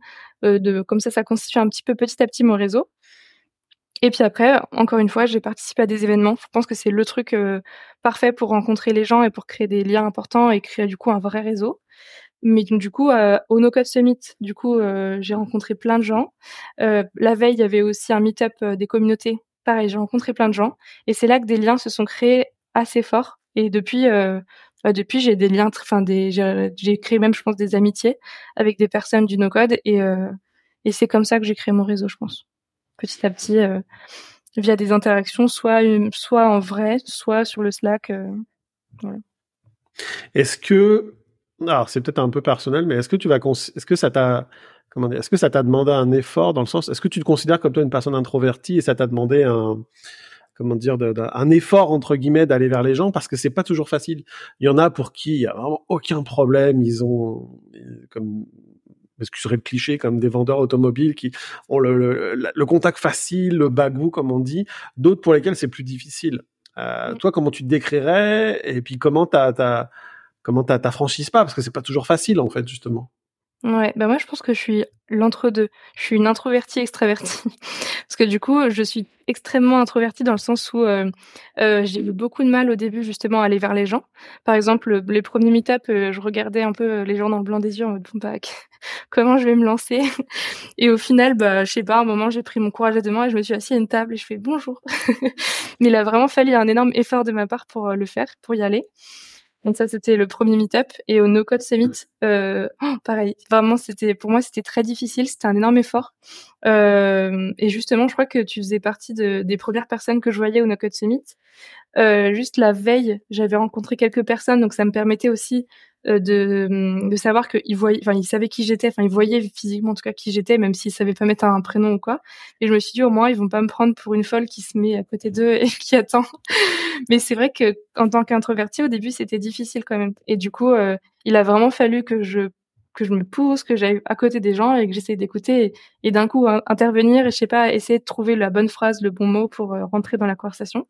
Euh, de, comme ça, ça constitue un petit peu petit à petit mon réseau. Et puis après, encore une fois, j'ai participé à des événements. Je pense que c'est le truc euh, parfait pour rencontrer les gens et pour créer des liens importants et créer du coup un vrai réseau. Mais du coup, euh, au No Code Summit, du coup, euh, j'ai rencontré plein de gens. Euh, la veille, il y avait aussi un meet-up des communautés. Pareil, j'ai rencontré plein de gens. Et c'est là que des liens se sont créés assez forts. Et depuis, bah, depuis, j'ai des liens, enfin, des, j'ai créé même, je pense, des amitiés avec des personnes du No Code. Et, et c'est comme ça que j'ai créé mon réseau, je pense. Petit à petit, via des interactions, soit, soit en vrai, soit sur le Slack. Est-ce que alors c'est peut-être un peu personnel, mais est-ce que tu vas, est-ce que ça t'a, comment dire, est-ce que ça t'a demandé un effort dans le sens, est-ce que tu te considères comme toi une personne introvertie et ça t'a demandé un, comment dire, un effort entre guillemets d'aller vers les gens? Parce que c'est pas toujours facile. Il y en a pour qui il y a vraiment aucun problème, ils ont comme parce que serait le cliché comme des vendeurs automobiles qui ont le, le, contact facile, le bagou comme on dit. D'autres pour lesquels c'est plus difficile. Euh, toi, comment tu te décrirais? Et puis comment t'as, t'as comment t'affranchis pas parce que c'est pas toujours facile en fait justement. Ouais, bah moi je pense que je suis l'entre-deux. Je suis une introvertie extravertie. Parce que du coup, je suis extrêmement introvertie dans le sens où euh, euh, j'ai eu beaucoup de mal au début justement à aller vers les gens. Par exemple, les premiers meet-up, euh, je regardais un peu les gens dans le blanc des yeux en mode bah, comment je vais me lancer? Et au final, bah je sais pas, à un moment j'ai pris mon courage à deux mains et je me suis assise à une table et je fais bonjour. Mais il a vraiment fallu un énorme effort de ma part pour le faire, pour y aller. Donc ça, c'était le premier meet-up. Et au No Code Summit, euh, oh, pareil. Vraiment, c'était pour moi, c'était très difficile. C'était un énorme effort. Euh, et justement, je crois que tu faisais partie de, des premières personnes que je voyais au No Code Summit. Euh, juste la veille, j'avais rencontré quelques personnes, donc ça me permettait aussi de, de savoir qu'il voyait, enfin, il savait qui j'étais, enfin, il voyait physiquement en tout cas qui j'étais, même s'il savait pas mettre un prénom ou quoi. Et je me suis dit au moins ils vont pas me prendre pour une folle qui se met à côté d'eux et qui attend. Mais c'est vrai que en tant qu'introverti au début c'était difficile quand même. Et du coup, euh, il a vraiment fallu que je que je me pousse, que j'aille à côté des gens et que j'essaie d'écouter et, d'un coup intervenir et je sais pas essayer de trouver la bonne phrase, le bon mot pour euh, rentrer dans la conversation.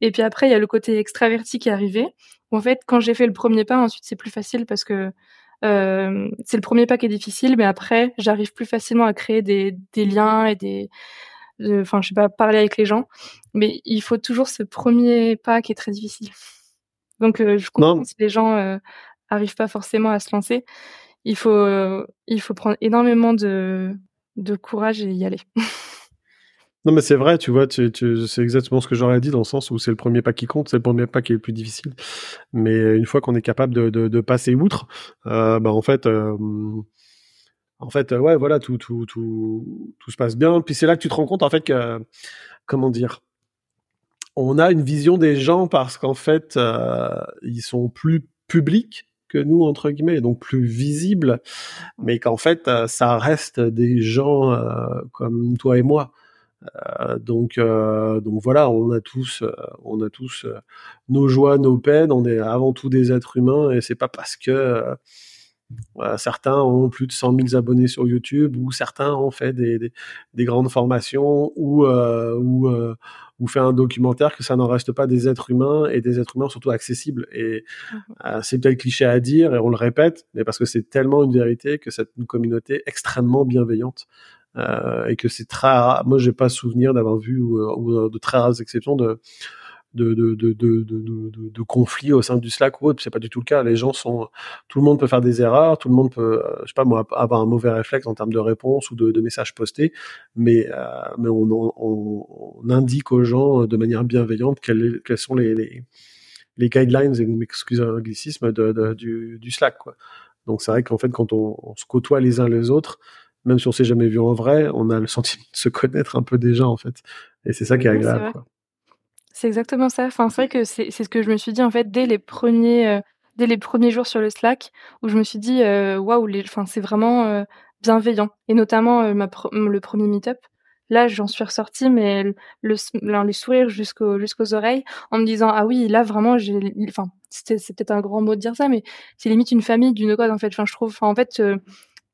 Et puis après il y a le côté extraverti qui est arrivé. En fait quand j'ai fait le premier pas, ensuite c'est plus facile parce que euh, c'est le premier pas qui est difficile, mais après j'arrive plus facilement à créer des, des liens et des enfin je sais pas parler avec les gens. Mais il faut toujours ce premier pas qui est très difficile. Donc euh, je comprends si les gens euh, arrivent pas forcément à se lancer. Il faut euh, il faut prendre énormément de de courage et y aller. non mais c'est vrai, tu vois, tu, tu, c'est exactement ce que j'aurais dit dans le sens où c'est le premier pas qui compte, c'est le premier pas qui est le plus difficile. Mais une fois qu'on est capable de, de, de passer outre, euh, bah en fait en fait, ouais, voilà, tout, tout, tout, tout se passe bien. Puis c'est là que tu te rends compte, en fait, que, comment dire, on a une vision des gens parce qu'en fait, euh, ils sont plus publics que nous entre guillemets, donc plus visibles, mais qu'en fait, euh, ça reste des gens euh, comme toi et moi. Donc, donc voilà, on a tous, on a tous nos joies, nos peines. On est avant tout des êtres humains, et c'est pas parce que certains ont plus de 100 000 abonnés sur YouTube, ou certains ont fait des, des, des grandes formations, ou, ou ou fait un documentaire que ça n'en reste pas des êtres humains et des êtres humains surtout accessibles. Et mmh euh, c'est peut-être cliché à dire et on le répète, mais parce que c'est tellement une vérité que c'est une communauté extrêmement bienveillante. Euh, et que c'est très rare. Moi, j'ai pas souvenir d'avoir vu ou, ou, de très rares exceptions de de, de, de, de, de conflits au sein du Slack ou autre. C'est pas du tout le cas. Les gens sont, tout le monde peut faire des erreurs, tout le monde peut, euh, je sais pas moi, avoir un mauvais réflexe en termes de réponse ou de, messages postés, mais, euh, mais on, on, on, indique aux gens euh, de manière bienveillante quels, quels sont les, les, les guidelines, excusez l'anglicisme, de, de, du, du Slack. Quoi. Donc c'est vrai qu'en fait, quand on, se côtoie les uns les autres, même si on s'est jamais vu en vrai, on a le sentiment de se connaître un peu déjà en fait. Et c'est ça qui est agréable. C'est exactement ça. Enfin, c'est vrai que c'est ce que je me suis dit en fait dès les premiers euh, dès les premiers jours sur le Slack où je me suis dit euh, waouh, wow, enfin c'est vraiment euh, bienveillant et notamment ma le premier meet-up. Là, j'en suis ressortie, mais le, le, sourire jusqu'aux oreilles, en me disant ah oui, là vraiment, j'ai, enfin, c'est peut-être un grand mot de dire ça, mais c'est limite une famille d'une code en fait. Enfin, je trouve, en fait,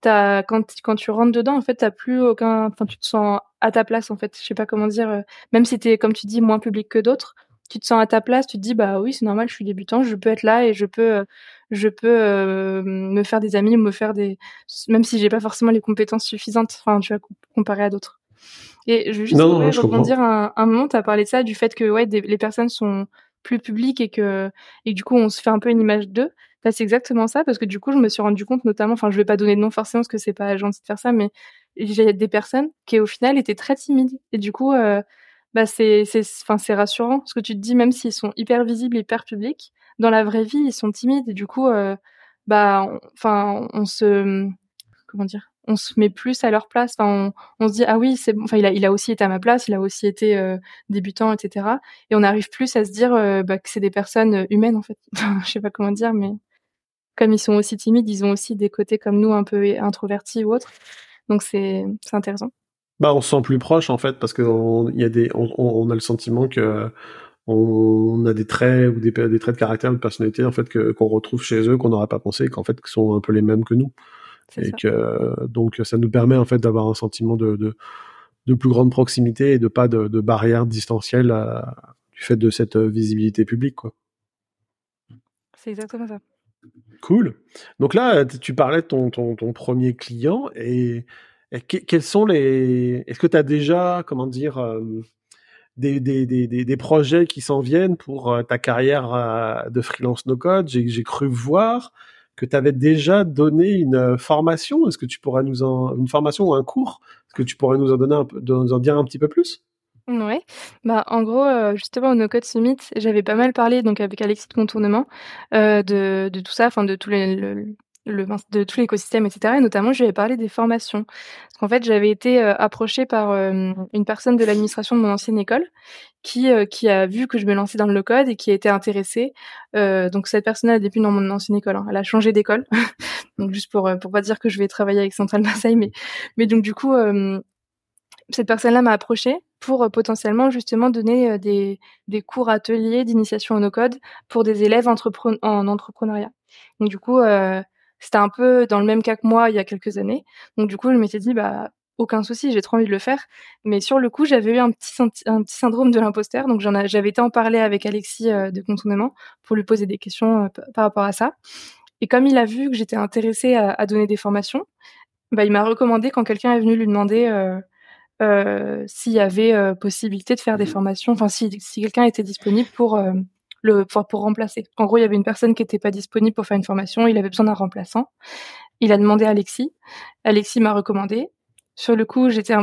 t'as quand quand tu rentres dedans en fait t'as plus aucun enfin tu te sens à ta place en fait. Je sais pas comment dire euh, même si t'es comme tu dis moins public que d'autres tu te sens à ta place tu te dis bah oui c'est normal je suis débutant je peux être là et je peux euh, je peux euh, me faire des amis me faire des même si j'ai pas forcément les compétences suffisantes enfin tu vas comparer à d'autres. Et je veux juste non, rebondir un, un moment t'as parlé de ça du fait que ouais les personnes sont plus publiques et que et du coup on se fait un peu une image d'eux bah, c'est exactement ça, parce que du coup, je me suis rendu compte, notamment, enfin, je vais pas donner de nom forcément, parce que c'est pas gentil de faire ça, mais j'ai des personnes qui, au final, étaient très timides. Et du coup, euh, bah, c'est, c'est, enfin, c'est rassurant, parce que tu te dis, même s'ils sont hyper visibles, hyper publics, dans la vraie vie, ils sont timides. Et du coup, euh, bah, enfin, on, se, comment dire, on se met plus à leur place. Enfin, on, se dit ah oui c'est. Enfin, il a, il a aussi été à ma place, il a aussi été euh, débutant, etc. Et on arrive plus à se dire bah, que c'est des personnes humaines en fait. je sais pas comment dire, mais comme ils sont aussi timides, ils ont aussi des côtés comme nous un peu introvertis ou autres. Donc c'est intéressant. Bah, on se sent plus proche en fait parce que y a des, on, on, a le sentiment que on a des traits ou des, des traits de caractère, de personnalité en fait que qu'on retrouve chez eux qu'on n'aurait pas pensé, qu'en fait sont un peu les mêmes que nous. Et que donc ça nous permet en fait d'avoir un sentiment de, de, de plus grande proximité et de pas de, de barrière distancielle du fait de cette visibilité publique quoi. C'est exactement ça. Cool. Donc là, tu parlais de ton, premier client et, quels sont les. Est-ce que tu as déjà, comment dire, euh, des, des, des, des, projets qui s'en viennent pour euh, ta carrière euh, de freelance no-code J'ai cru voir que tu avais déjà donné une formation. Est-ce que tu pourrais nous en. Une formation ou un cours? Est-ce que tu pourrais nous en, donner nous en dire un petit peu plus? Ouais, bah en gros, euh, justement au No Code Summit, j'avais pas mal parlé donc avec Alexis de Contournement euh, de, de tout ça, enfin de tous les le, le, de tout l'écosystème, etc. Et notamment, je lui avais parlé des formations. Parce qu'en fait, j'avais été euh, approchée par euh, une personne de l'administration de mon ancienne école qui, euh, qui a vu que je me lançais dans le code et qui a été intéressée. donc cette personne-là depuis dans mon ancienne école. Hein. Elle a changé d'école. donc juste pour pour pas dire que je vais travailler avec Central Marseille, mais mais donc du coup cette personne-là m'a approché pour euh, potentiellement justement donner euh, des, des cours ateliers d'initiation au no-code pour des élèves en entrepreneuriat. Donc du coup, euh, c'était un peu dans le même cas que moi il y a quelques années. Donc du coup, je m'étais dit bah aucun souci, j'ai trop envie de le faire. Mais sur le coup, j'avais eu un petit, un petit syndrome de l'imposteur. Donc, j'avais été en parler avec Alexis euh, de Contournement pour lui poser des questions euh, par rapport à ça. Et comme il a vu que j'étais intéressée à, donner des formations, bah, il m'a recommandé quand quelqu'un est venu lui demander s'il y avait possibilité de faire des formations, enfin si, si quelqu'un était disponible pour le pour, pour remplacer. En gros, il y avait une personne qui n'était pas disponible pour faire une formation, il avait besoin d'un remplaçant. Il a demandé à Alexis. Alexis m'a recommandé. Sur le coup, j'étais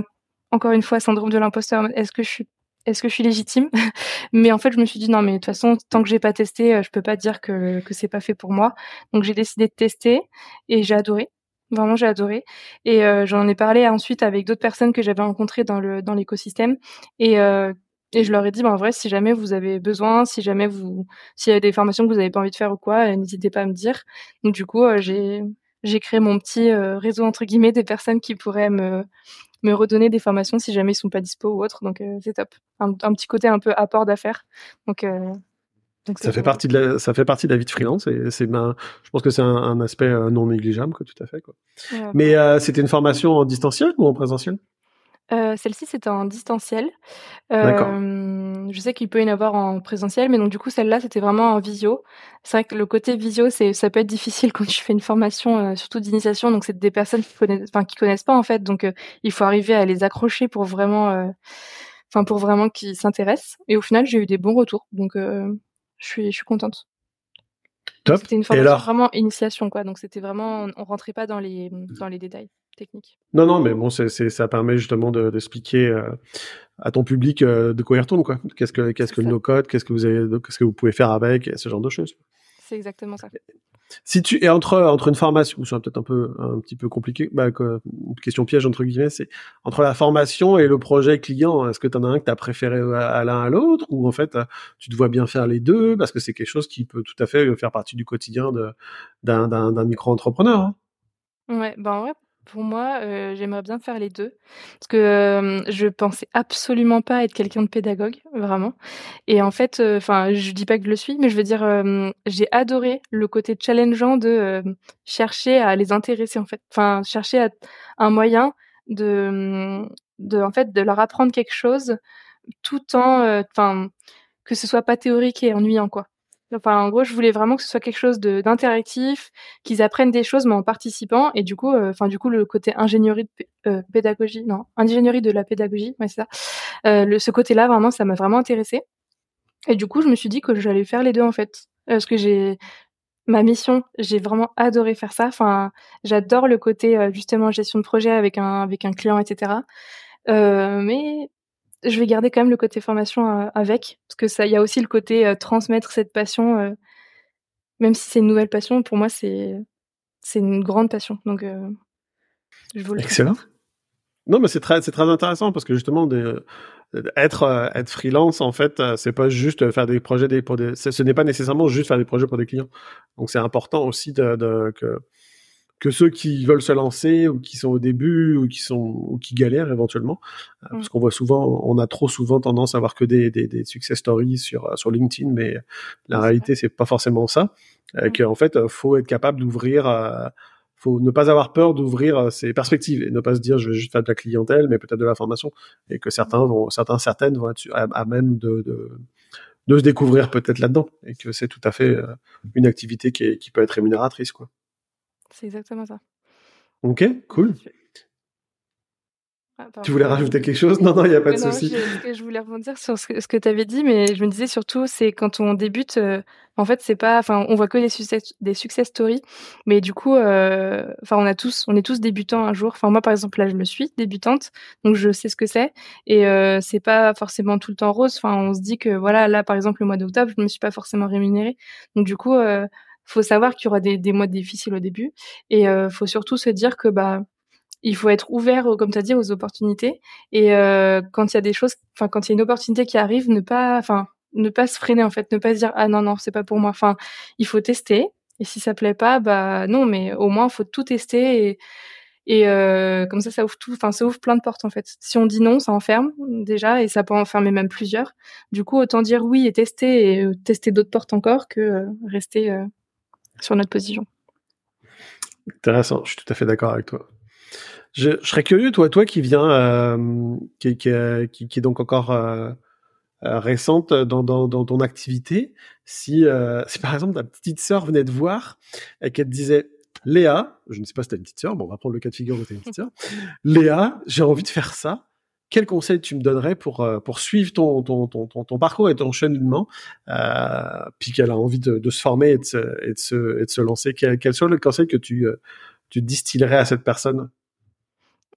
encore une fois syndrome de l'imposteur. Est-ce que je suis est-ce que je suis légitime? Mais en fait, je me suis dit non, mais de toute façon, tant que j'ai pas testé, euh, je peux pas dire que que c'est pas fait pour moi. Donc j'ai décidé de tester et j'ai adoré. Vraiment, j'ai adoré. Et euh, j'en ai parlé ensuite avec d'autres personnes que j'avais rencontrées dans le dans l'écosystème et euh, et je leur ai dit, ben, en vrai, si jamais vous avez besoin, si jamais vous, s'il y a des formations que vous avez pas envie de faire ou quoi, n'hésitez pas à me dire. Donc du coup, j'ai j'ai créé mon petit euh, réseau entre guillemets des personnes qui pourraient me me redonner des formations si jamais ils sont pas dispo ou autre. Donc euh, c'est top. Un, petit côté un peu apport d'affaires. Donc, euh, ça fait partie de la, ça fait partie de la vie de freelance et c'est je pense que c'est un, aspect non négligeable quoi tout à fait quoi. Mais c'était une formation en distanciel ou en présentiel? Euh, celle-ci, c'était en distanciel. Euh, je sais qu'il peut y en avoir en présentiel, mais donc du coup, celle-là, c'était vraiment en visio. C'est vrai que le côté visio, c'est ça peut être difficile quand tu fais une formation, euh, surtout d'initiation. Donc, c'est des personnes qui connaissent, enfin, qui connaissent pas en fait. Donc, euh, il faut arriver à les accrocher pour vraiment, euh, enfin, pour vraiment qu'ils s'intéressent. Et au final, j'ai eu des bons retours. Donc, je suis, je suis contente. Top. C'était une formation vraiment initiation, quoi. Donc, c'était vraiment, on rentrait pas dans les dans les détails technique. Non, non, mais bon, c'est, ça permet justement d'expliquer euh, à ton public euh, de quoi il retourne, quoi. Qu'est-ce que, qu'est-ce que le no-code, qu'est-ce que vous avez, qu'est-ce que vous pouvez faire avec, ce genre de choses. C'est exactement ça. Si tu et entre entre une formation, c'est peut-être un peu un petit peu compliqué, bah, une question piège entre guillemets, c'est entre la formation et le projet client. Est-ce que tu en as un que tu as préféré à, l'un à l'autre, ou en fait tu te vois bien faire les deux parce que c'est quelque chose qui peut tout à fait faire partie du quotidien d'un d'un micro-entrepreneur. Hein? Ouais, ben ouais, pour moi, euh, j'aimerais bien faire les deux parce que euh, je pensais absolument pas être quelqu'un de pédagogue, vraiment. Et en fait, euh, enfin, je dis pas que je le suis, mais je veux dire, j'ai adoré le côté challengeant de chercher à les intéresser en fait, enfin, chercher à, un moyen de, de, en fait, de leur apprendre quelque chose tout en, enfin, que ce soit pas théorique et ennuyant quoi. Enfin, en gros, je voulais vraiment que ce soit quelque chose d'interactif, qu'ils apprennent des choses, mais en participant. Et du coup, euh, enfin, du coup, le côté ingénierie de euh, pédagogie, non, ingénierie de la pédagogie, ouais, c'est ça. Euh, le, ce côté-là, vraiment, ça m'a vraiment intéressé. Et du coup, je me suis dit que j'allais faire les deux en fait, parce que j'ai ma mission, j'ai vraiment adoré faire ça. Enfin, j'adore le côté justement gestion de projet avec un avec un client, etc. mais je vais garder quand même le côté formation euh, avec, parce que ça, il y a aussi le côté euh, transmettre cette passion, euh, même si c'est une nouvelle passion, pour moi c'est c'est une grande passion. Donc je vous le Excellent. Non, mais c'est très c'est très intéressant parce que justement de, être être freelance en fait, c'est pas juste faire des projets des pour des, ce n'est pas nécessairement juste faire des projets pour des clients. Donc c'est important aussi de, de que que ceux qui veulent se lancer ou qui sont au début ou qui sont ou qui galèrent éventuellement euh, parce mm. qu'on voit souvent on a trop souvent tendance à avoir que des, des, des success stories sur euh, sur LinkedIn mais la réalité c'est pas forcément ça euh, mm. qu'en fait faut être capable d'ouvrir euh, faut ne pas avoir peur d'ouvrir ses perspectives et ne pas se dire je vais juste faire de la clientèle mais peut-être de la formation et que certains vont certains certaines vont être à, même de, de de se découvrir peut-être là-dedans et que c'est tout à fait une activité qui, est, qui peut être rémunératrice quoi. C'est exactement ça. Ok, cool. Ah, tu voulais rajouter quelque chose? Non, non, il n'y a pas de souci. Je, je voulais rebondir sur ce que, tu avais dit, mais je me disais surtout, c'est quand on débute, euh, en fait, c'est pas, enfin, on voit que des success, des success stories, mais du coup, euh, enfin, on a tous, on est tous débutants un jour. Enfin, moi, par exemple, là, je le suis débutante, donc je sais ce que c'est, et euh, c'est pas forcément tout le temps rose. Enfin, on se dit que voilà, là, par exemple, le mois d'octobre, je me suis pas forcément rémunérée, donc du coup, euh, faut savoir qu'il y aura des, des, mois difficiles au début et euh, faut surtout se dire que bah il faut être ouvert, comme tu as dit, aux opportunités et euh, quand il y a des choses, enfin quand il y a une opportunité qui arrive, ne pas, enfin ne pas se freiner en fait, ne pas se dire ah non non c'est pas pour moi. Enfin il faut tester et si ça plaît pas, bah non mais au moins faut tout tester et et euh, comme ça, ça ouvre tout, enfin, ça ouvre plein de portes en fait. Si on dit non, ça enferme déjà, et ça peut enfermer même plusieurs. Du coup, autant dire oui et tester et euh, tester d'autres portes encore que euh, rester sur notre position. Intéressant, je suis tout à fait d'accord avec toi. Je, serais curieux, toi, toi qui viens, euh, qui, qui, qui, qui, est donc encore euh, euh, récente dans, dans, ton activité, si, euh, si par exemple ta petite sœur venait te voir et qu'elle te disait Léa, je ne sais pas si tu as une petite sœur, bon, on va prendre le cas de figure où tu as une petite sœur. Léa, j'ai envie de faire ça. Quel conseil tu me donnerais pour, euh, pour suivre ton, ton, ton, ton, parcours et ton cheminement, euh, puis qu'elle a envie de, de, se former et de se, et de se, et de se lancer? Quel, quel soit le conseil que tu, euh, tu distillerais à cette personne?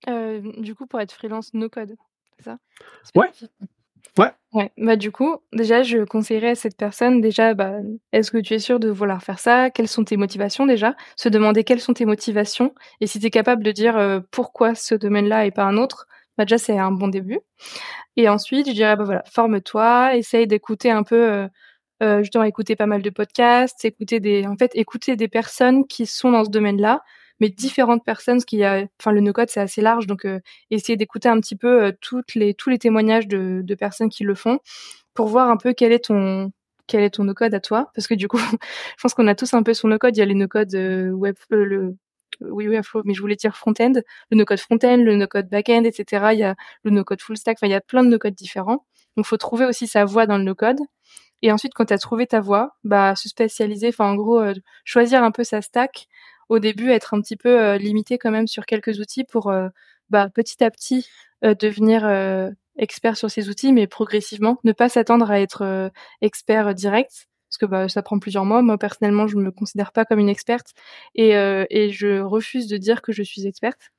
Euh, Du coup, pour être freelance no code, c'est ça? Ouais. Ouais. Ouais. Bah du coup, déjà, je conseillerais à cette personne déjà, bah, est-ce que tu es sûr de vouloir faire ça? Quelles sont tes motivations déjà? Se demander quelles sont tes motivations et si tu es capable de dire euh, pourquoi ce domaine-là et pas un autre, bah déjà c'est un bon début. Et ensuite, je dirais bah voilà, forme-toi, essaye d'écouter un peu. Euh, euh, justement écouter pas mal de podcasts, écouter des, en fait, écouter des personnes qui sont dans ce domaine-là, mais différentes personnes, ce qui a, enfin le no-code c'est assez large, donc euh, essayer d'écouter un petit peu euh, toutes les tous les témoignages de, de personnes qui le font pour voir un peu quel est ton quel est ton no-code à toi, parce que du coup, je pense qu'on a tous un peu son no-code. Il y a les no-code euh, web, le oui, oui, mais je voulais dire front-end, le no-code front-end, le no-code back-end, etc. Il y a le no-code full stack. Enfin, il y a plein de no-code différents. Donc, faut trouver aussi sa voie dans le no-code. Et ensuite, quand tu as trouvé ta voie, bah, se spécialiser. Enfin, en gros, choisir un peu sa stack au début être un petit peu euh, limité quand même sur quelques outils pour euh, bah, petit à petit euh, devenir expert sur ces outils, mais progressivement, ne pas s'attendre à être expert direct, que bah, ça prend plusieurs mois. Moi, personnellement, je ne me considère pas comme une experte et, et je refuse de dire que je suis experte.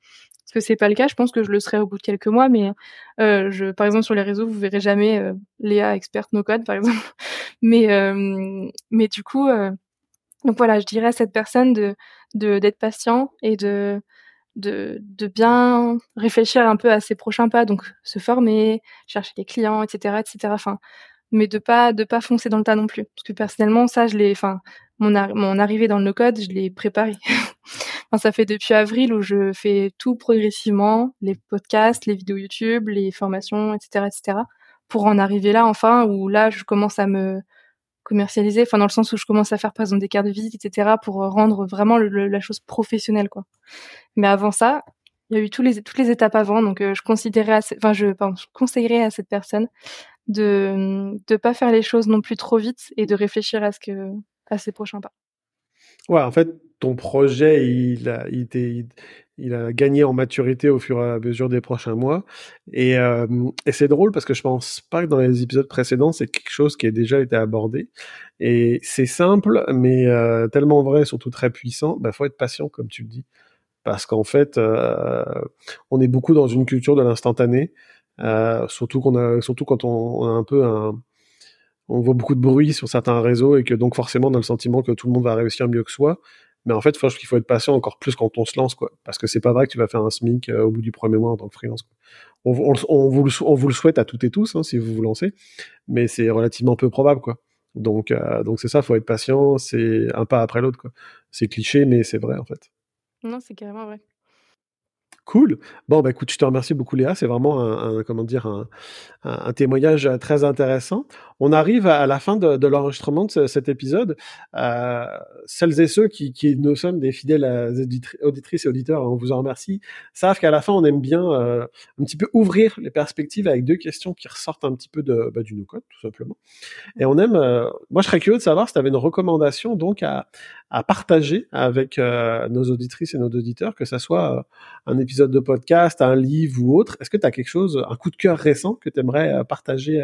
Parce que c'est pas le cas, je pense que je le serai au bout de quelques mois, mais euh, par exemple sur les réseaux, vous verrez jamais euh, Léa experte no code, par exemple. Mais du coup, donc voilà, je dirais à cette personne de d'être patient et de, de de bien réfléchir un peu à ses prochains pas, donc se former, chercher des clients, etc., etc. mais de pas de pas foncer dans le tas non plus, parce que personnellement ça, je l'ai, enfin mon arrivée dans le code, je l'ai préparé. ça fait depuis avril où je fais tout progressivement, les podcasts, les vidéos YouTube, les formations, etc., etc. Pour en arriver là enfin où là je commence à me commercialiser, enfin dans le sens où je commence à faire par exemple des cartes de visite, etc. pour rendre vraiment la chose professionnelle quoi. Mais avant ça, il y a eu les, toutes les étapes avant, donc euh, je considérais, enfin je, je conseillerais à cette personne de de pas faire les choses non plus trop vite et de réfléchir à ce que à ses prochains pas. Ouais, en fait, ton projet, il a, il a gagné en maturité au fur et à mesure des prochains mois. Et, euh, et c'est drôle parce que je pense pas que dans les épisodes précédents, c'est quelque chose qui a déjà été abordé. Et c'est simple, mais euh, tellement vrai, surtout très puissant. Bah, faut être patient, comme tu le dis, parce qu'en fait, euh, on est beaucoup dans une culture de l'instantané, euh, surtout qu'on a, surtout quand on, a un peu un on voit beaucoup de bruit sur certains réseaux et que donc forcément on a le sentiment que tout le monde va réussir mieux que soi. Mais en fait, je qu'il faut être patient encore plus quand on se lance, quoi. Parce que c'est pas vrai que tu vas faire un SMIC euh, au bout du premier mois en tant que freelance. On, vous, le, on vous le souhaite à toutes et tous, hein, si vous vous lancez, mais c'est relativement peu probable, quoi. Donc, euh, donc c'est ça, faut être patient. C'est un pas après l'autre, quoi. C'est cliché, mais c'est vrai, en fait. Non, c'est carrément vrai. Cool. Bon, bah écoute, je te remercie beaucoup, Léa. C'est vraiment un, comment dire un, un, témoignage très intéressant. On arrive à la fin de, l'enregistrement de cet épisode. Euh, celles et ceux qui, qui nous sommes des fidèles auditrices et auditeurs, on vous en remercie, savent qu'à la fin, on aime bien euh, un petit peu ouvrir les perspectives avec deux questions qui ressortent un petit peu de, bah, du no-code, tout simplement. Et on aime. Euh, moi, je serais curieux de savoir si tu avais une recommandation donc à, à partager avec euh, nos auditrices et nos auditeurs, que ça soit euh, un épisode de podcast, un livre ou autre. Est-ce que tu as quelque chose, un coup de cœur récent que tu aimerais euh, partager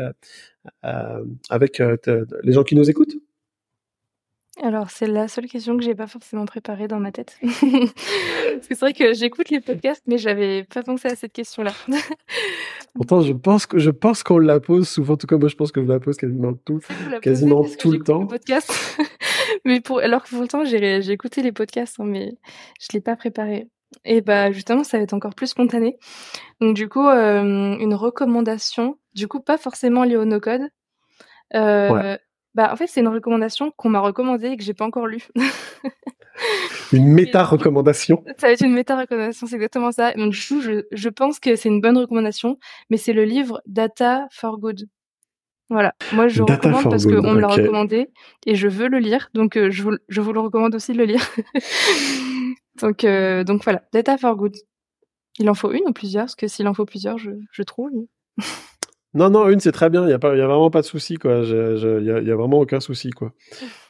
avec les gens qui nous écoutent? Alors, c'est la seule question que j'ai pas forcément préparée dans ma tête. c'est vrai que j'écoute les podcasts, mais j'avais pas pensé à cette question-là. Pourtant, je pense que je pense qu'on la pose souvent, tout comme moi, je pense que je la pose quasiment tout, quasiment tout le temps. podcast. mais pour, alors que pourtant, j'ai, j'ai écouté les podcasts, hein, mais je l'ai pas préparé. Et bah justement, ça va être encore plus spontané. Donc du coup, euh, une recommandation, du coup pas forcément liée au no-code. Euh, ouais. Bah, en fait, c'est une recommandation qu'on m'a recommandée et que j'ai pas encore lue. une méta-recommandation. Ça va être une méta-recommandation, c'est exactement ça. Donc, je, je pense que c'est une bonne recommandation, mais c'est le livre Data for Good. Voilà. Moi, je Data recommande parce qu'on me l'a recommandé et je veux le lire. Donc, euh, je, vous, je vous le recommande aussi de le lire. Donc, euh, donc voilà, Data for Good. Il en faut une ou plusieurs? Parce que s'il en faut plusieurs, je, je trouve. Non, non, une, c'est très bien. Il n'y a, pas, y a vraiment pas de souci, quoi. Il n'y a, vraiment aucun souci, quoi.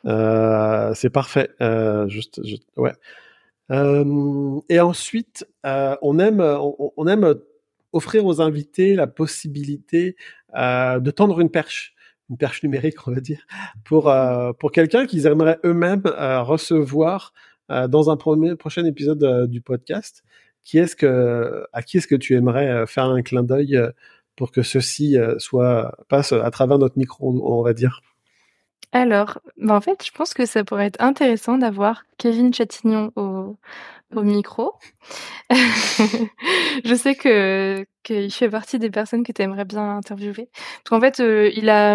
Euh, c'est parfait. Euh, juste, ouais. Euh, et ensuite, on aime, on, on, aime offrir aux invités la possibilité de tendre une perche, une perche numérique, on va dire, pour pour quelqu'un qu'ils aimeraient eux-mêmes recevoir dans un premier, prochain épisode du podcast. Qui est-ce que, à qui est-ce que tu aimerais faire un clin d'œil pour que ceci soit passe à travers notre micro, on va dire alors, bah, en fait, je pense que ça pourrait être intéressant d'avoir Kevin Chatignon au, micro. je sais que qu'il fait partie des personnes que tu aimerais bien interviewer. Parce qu'en fait, euh, il a,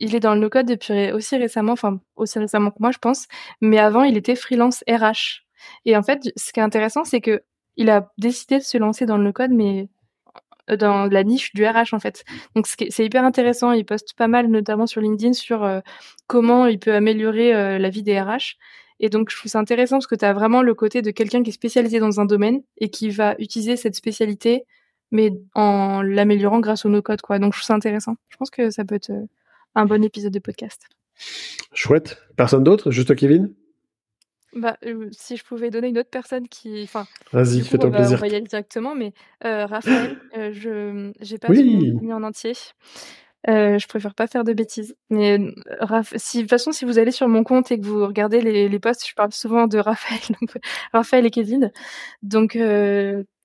il est dans le no-code depuis aussi récemment, enfin aussi récemment que moi, je pense. Mais avant, il était freelance RH. Et en fait, ce qui est intéressant, c'est que il a décidé de se lancer dans le no-code, mais euh, dans la niche du RH en fait. Donc c'est hyper intéressant. Il poste pas mal, notamment sur LinkedIn, sur euh, comment il peut améliorer euh, la vie des RH. Et donc je trouve ça intéressant parce que tu as vraiment le côté de quelqu'un qui est spécialisé dans un domaine et qui va utiliser cette spécialité, mais en l'améliorant grâce au no-code quoi. Donc je trouve ça intéressant. Je pense que ça peut être un bon épisode de podcast. Chouette. Personne d'autre? Juste Kevin? Bah, euh, si je pouvais donner une autre personne qui, enfin, vas-y, fais-toi plaisir. On va y aller directement, mais euh, Raphaël, euh, je j'ai pas oui. mis en entier. Je préfère pas faire de bêtises. Mais Raph... si, de toute façon, si vous allez sur mon compte et que vous regardez les, les posts, je parle souvent de Raphaël, donc, Raphaël et Kevin. Donc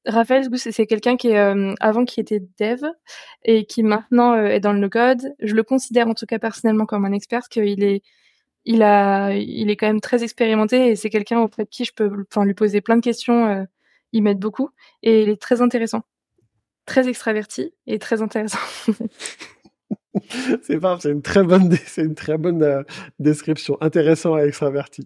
Raphaël, c'est quelqu'un qui est avant qui était dev et qui maintenant est dans le no-code. Je le considère en tout cas personnellement comme un expert, qu'il est il a, il est quand même très expérimenté et c'est quelqu'un auprès de qui je peux, enfin, lui poser plein de questions. Euh, il m'aide beaucoup et il est très intéressant, très extraverti et très intéressant. c'est pas, c'est une très bonne, c'est une très bonne euh, description, intéressant et extraverti.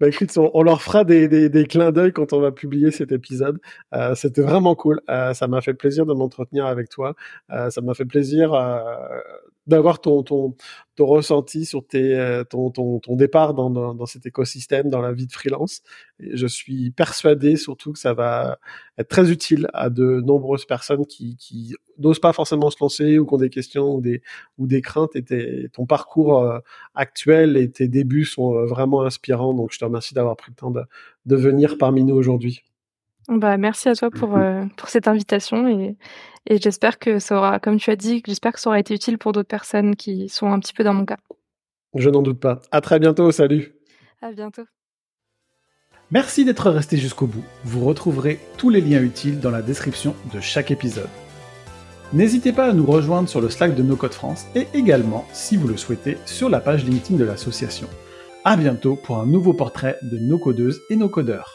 Bah écoute, on, leur fera des, des, des clins d'œil quand on va publier cet épisode. Euh, C'était vraiment cool. Ça m'a fait plaisir de m'entretenir avec toi. Ça m'a fait plaisir d'avoir ton, ton, ton ressenti sur tes, euh, ton, ton, ton départ dans, dans, cet écosystème, dans la vie de freelance. Je suis persuadé surtout que ça va être très utile à de nombreuses personnes qui, qui n'osent pas forcément se lancer ou qui ont des questions ou des, ou des craintes. Et ton parcours euh, actuel et tes débuts sont euh, vraiment inspirants. Donc je te remercie d'avoir pris le temps de, de venir parmi nous aujourd'hui. Bah, merci à toi pour, pour cette invitation et, et j'espère que ça aura, comme tu as dit, j'espère que ça aura été utile pour d'autres personnes qui sont un petit peu dans mon cas. Je n'en doute pas. À très bientôt. Salut. À bientôt. Merci d'être resté jusqu'au bout. Vous retrouverez tous les liens utiles dans la description de chaque épisode. N'hésitez pas à nous rejoindre sur le Slack de No Code France et également, si vous le souhaitez, sur la page LinkedIn de l'association. À bientôt pour un nouveau portrait de nos codeuses et nos codeurs.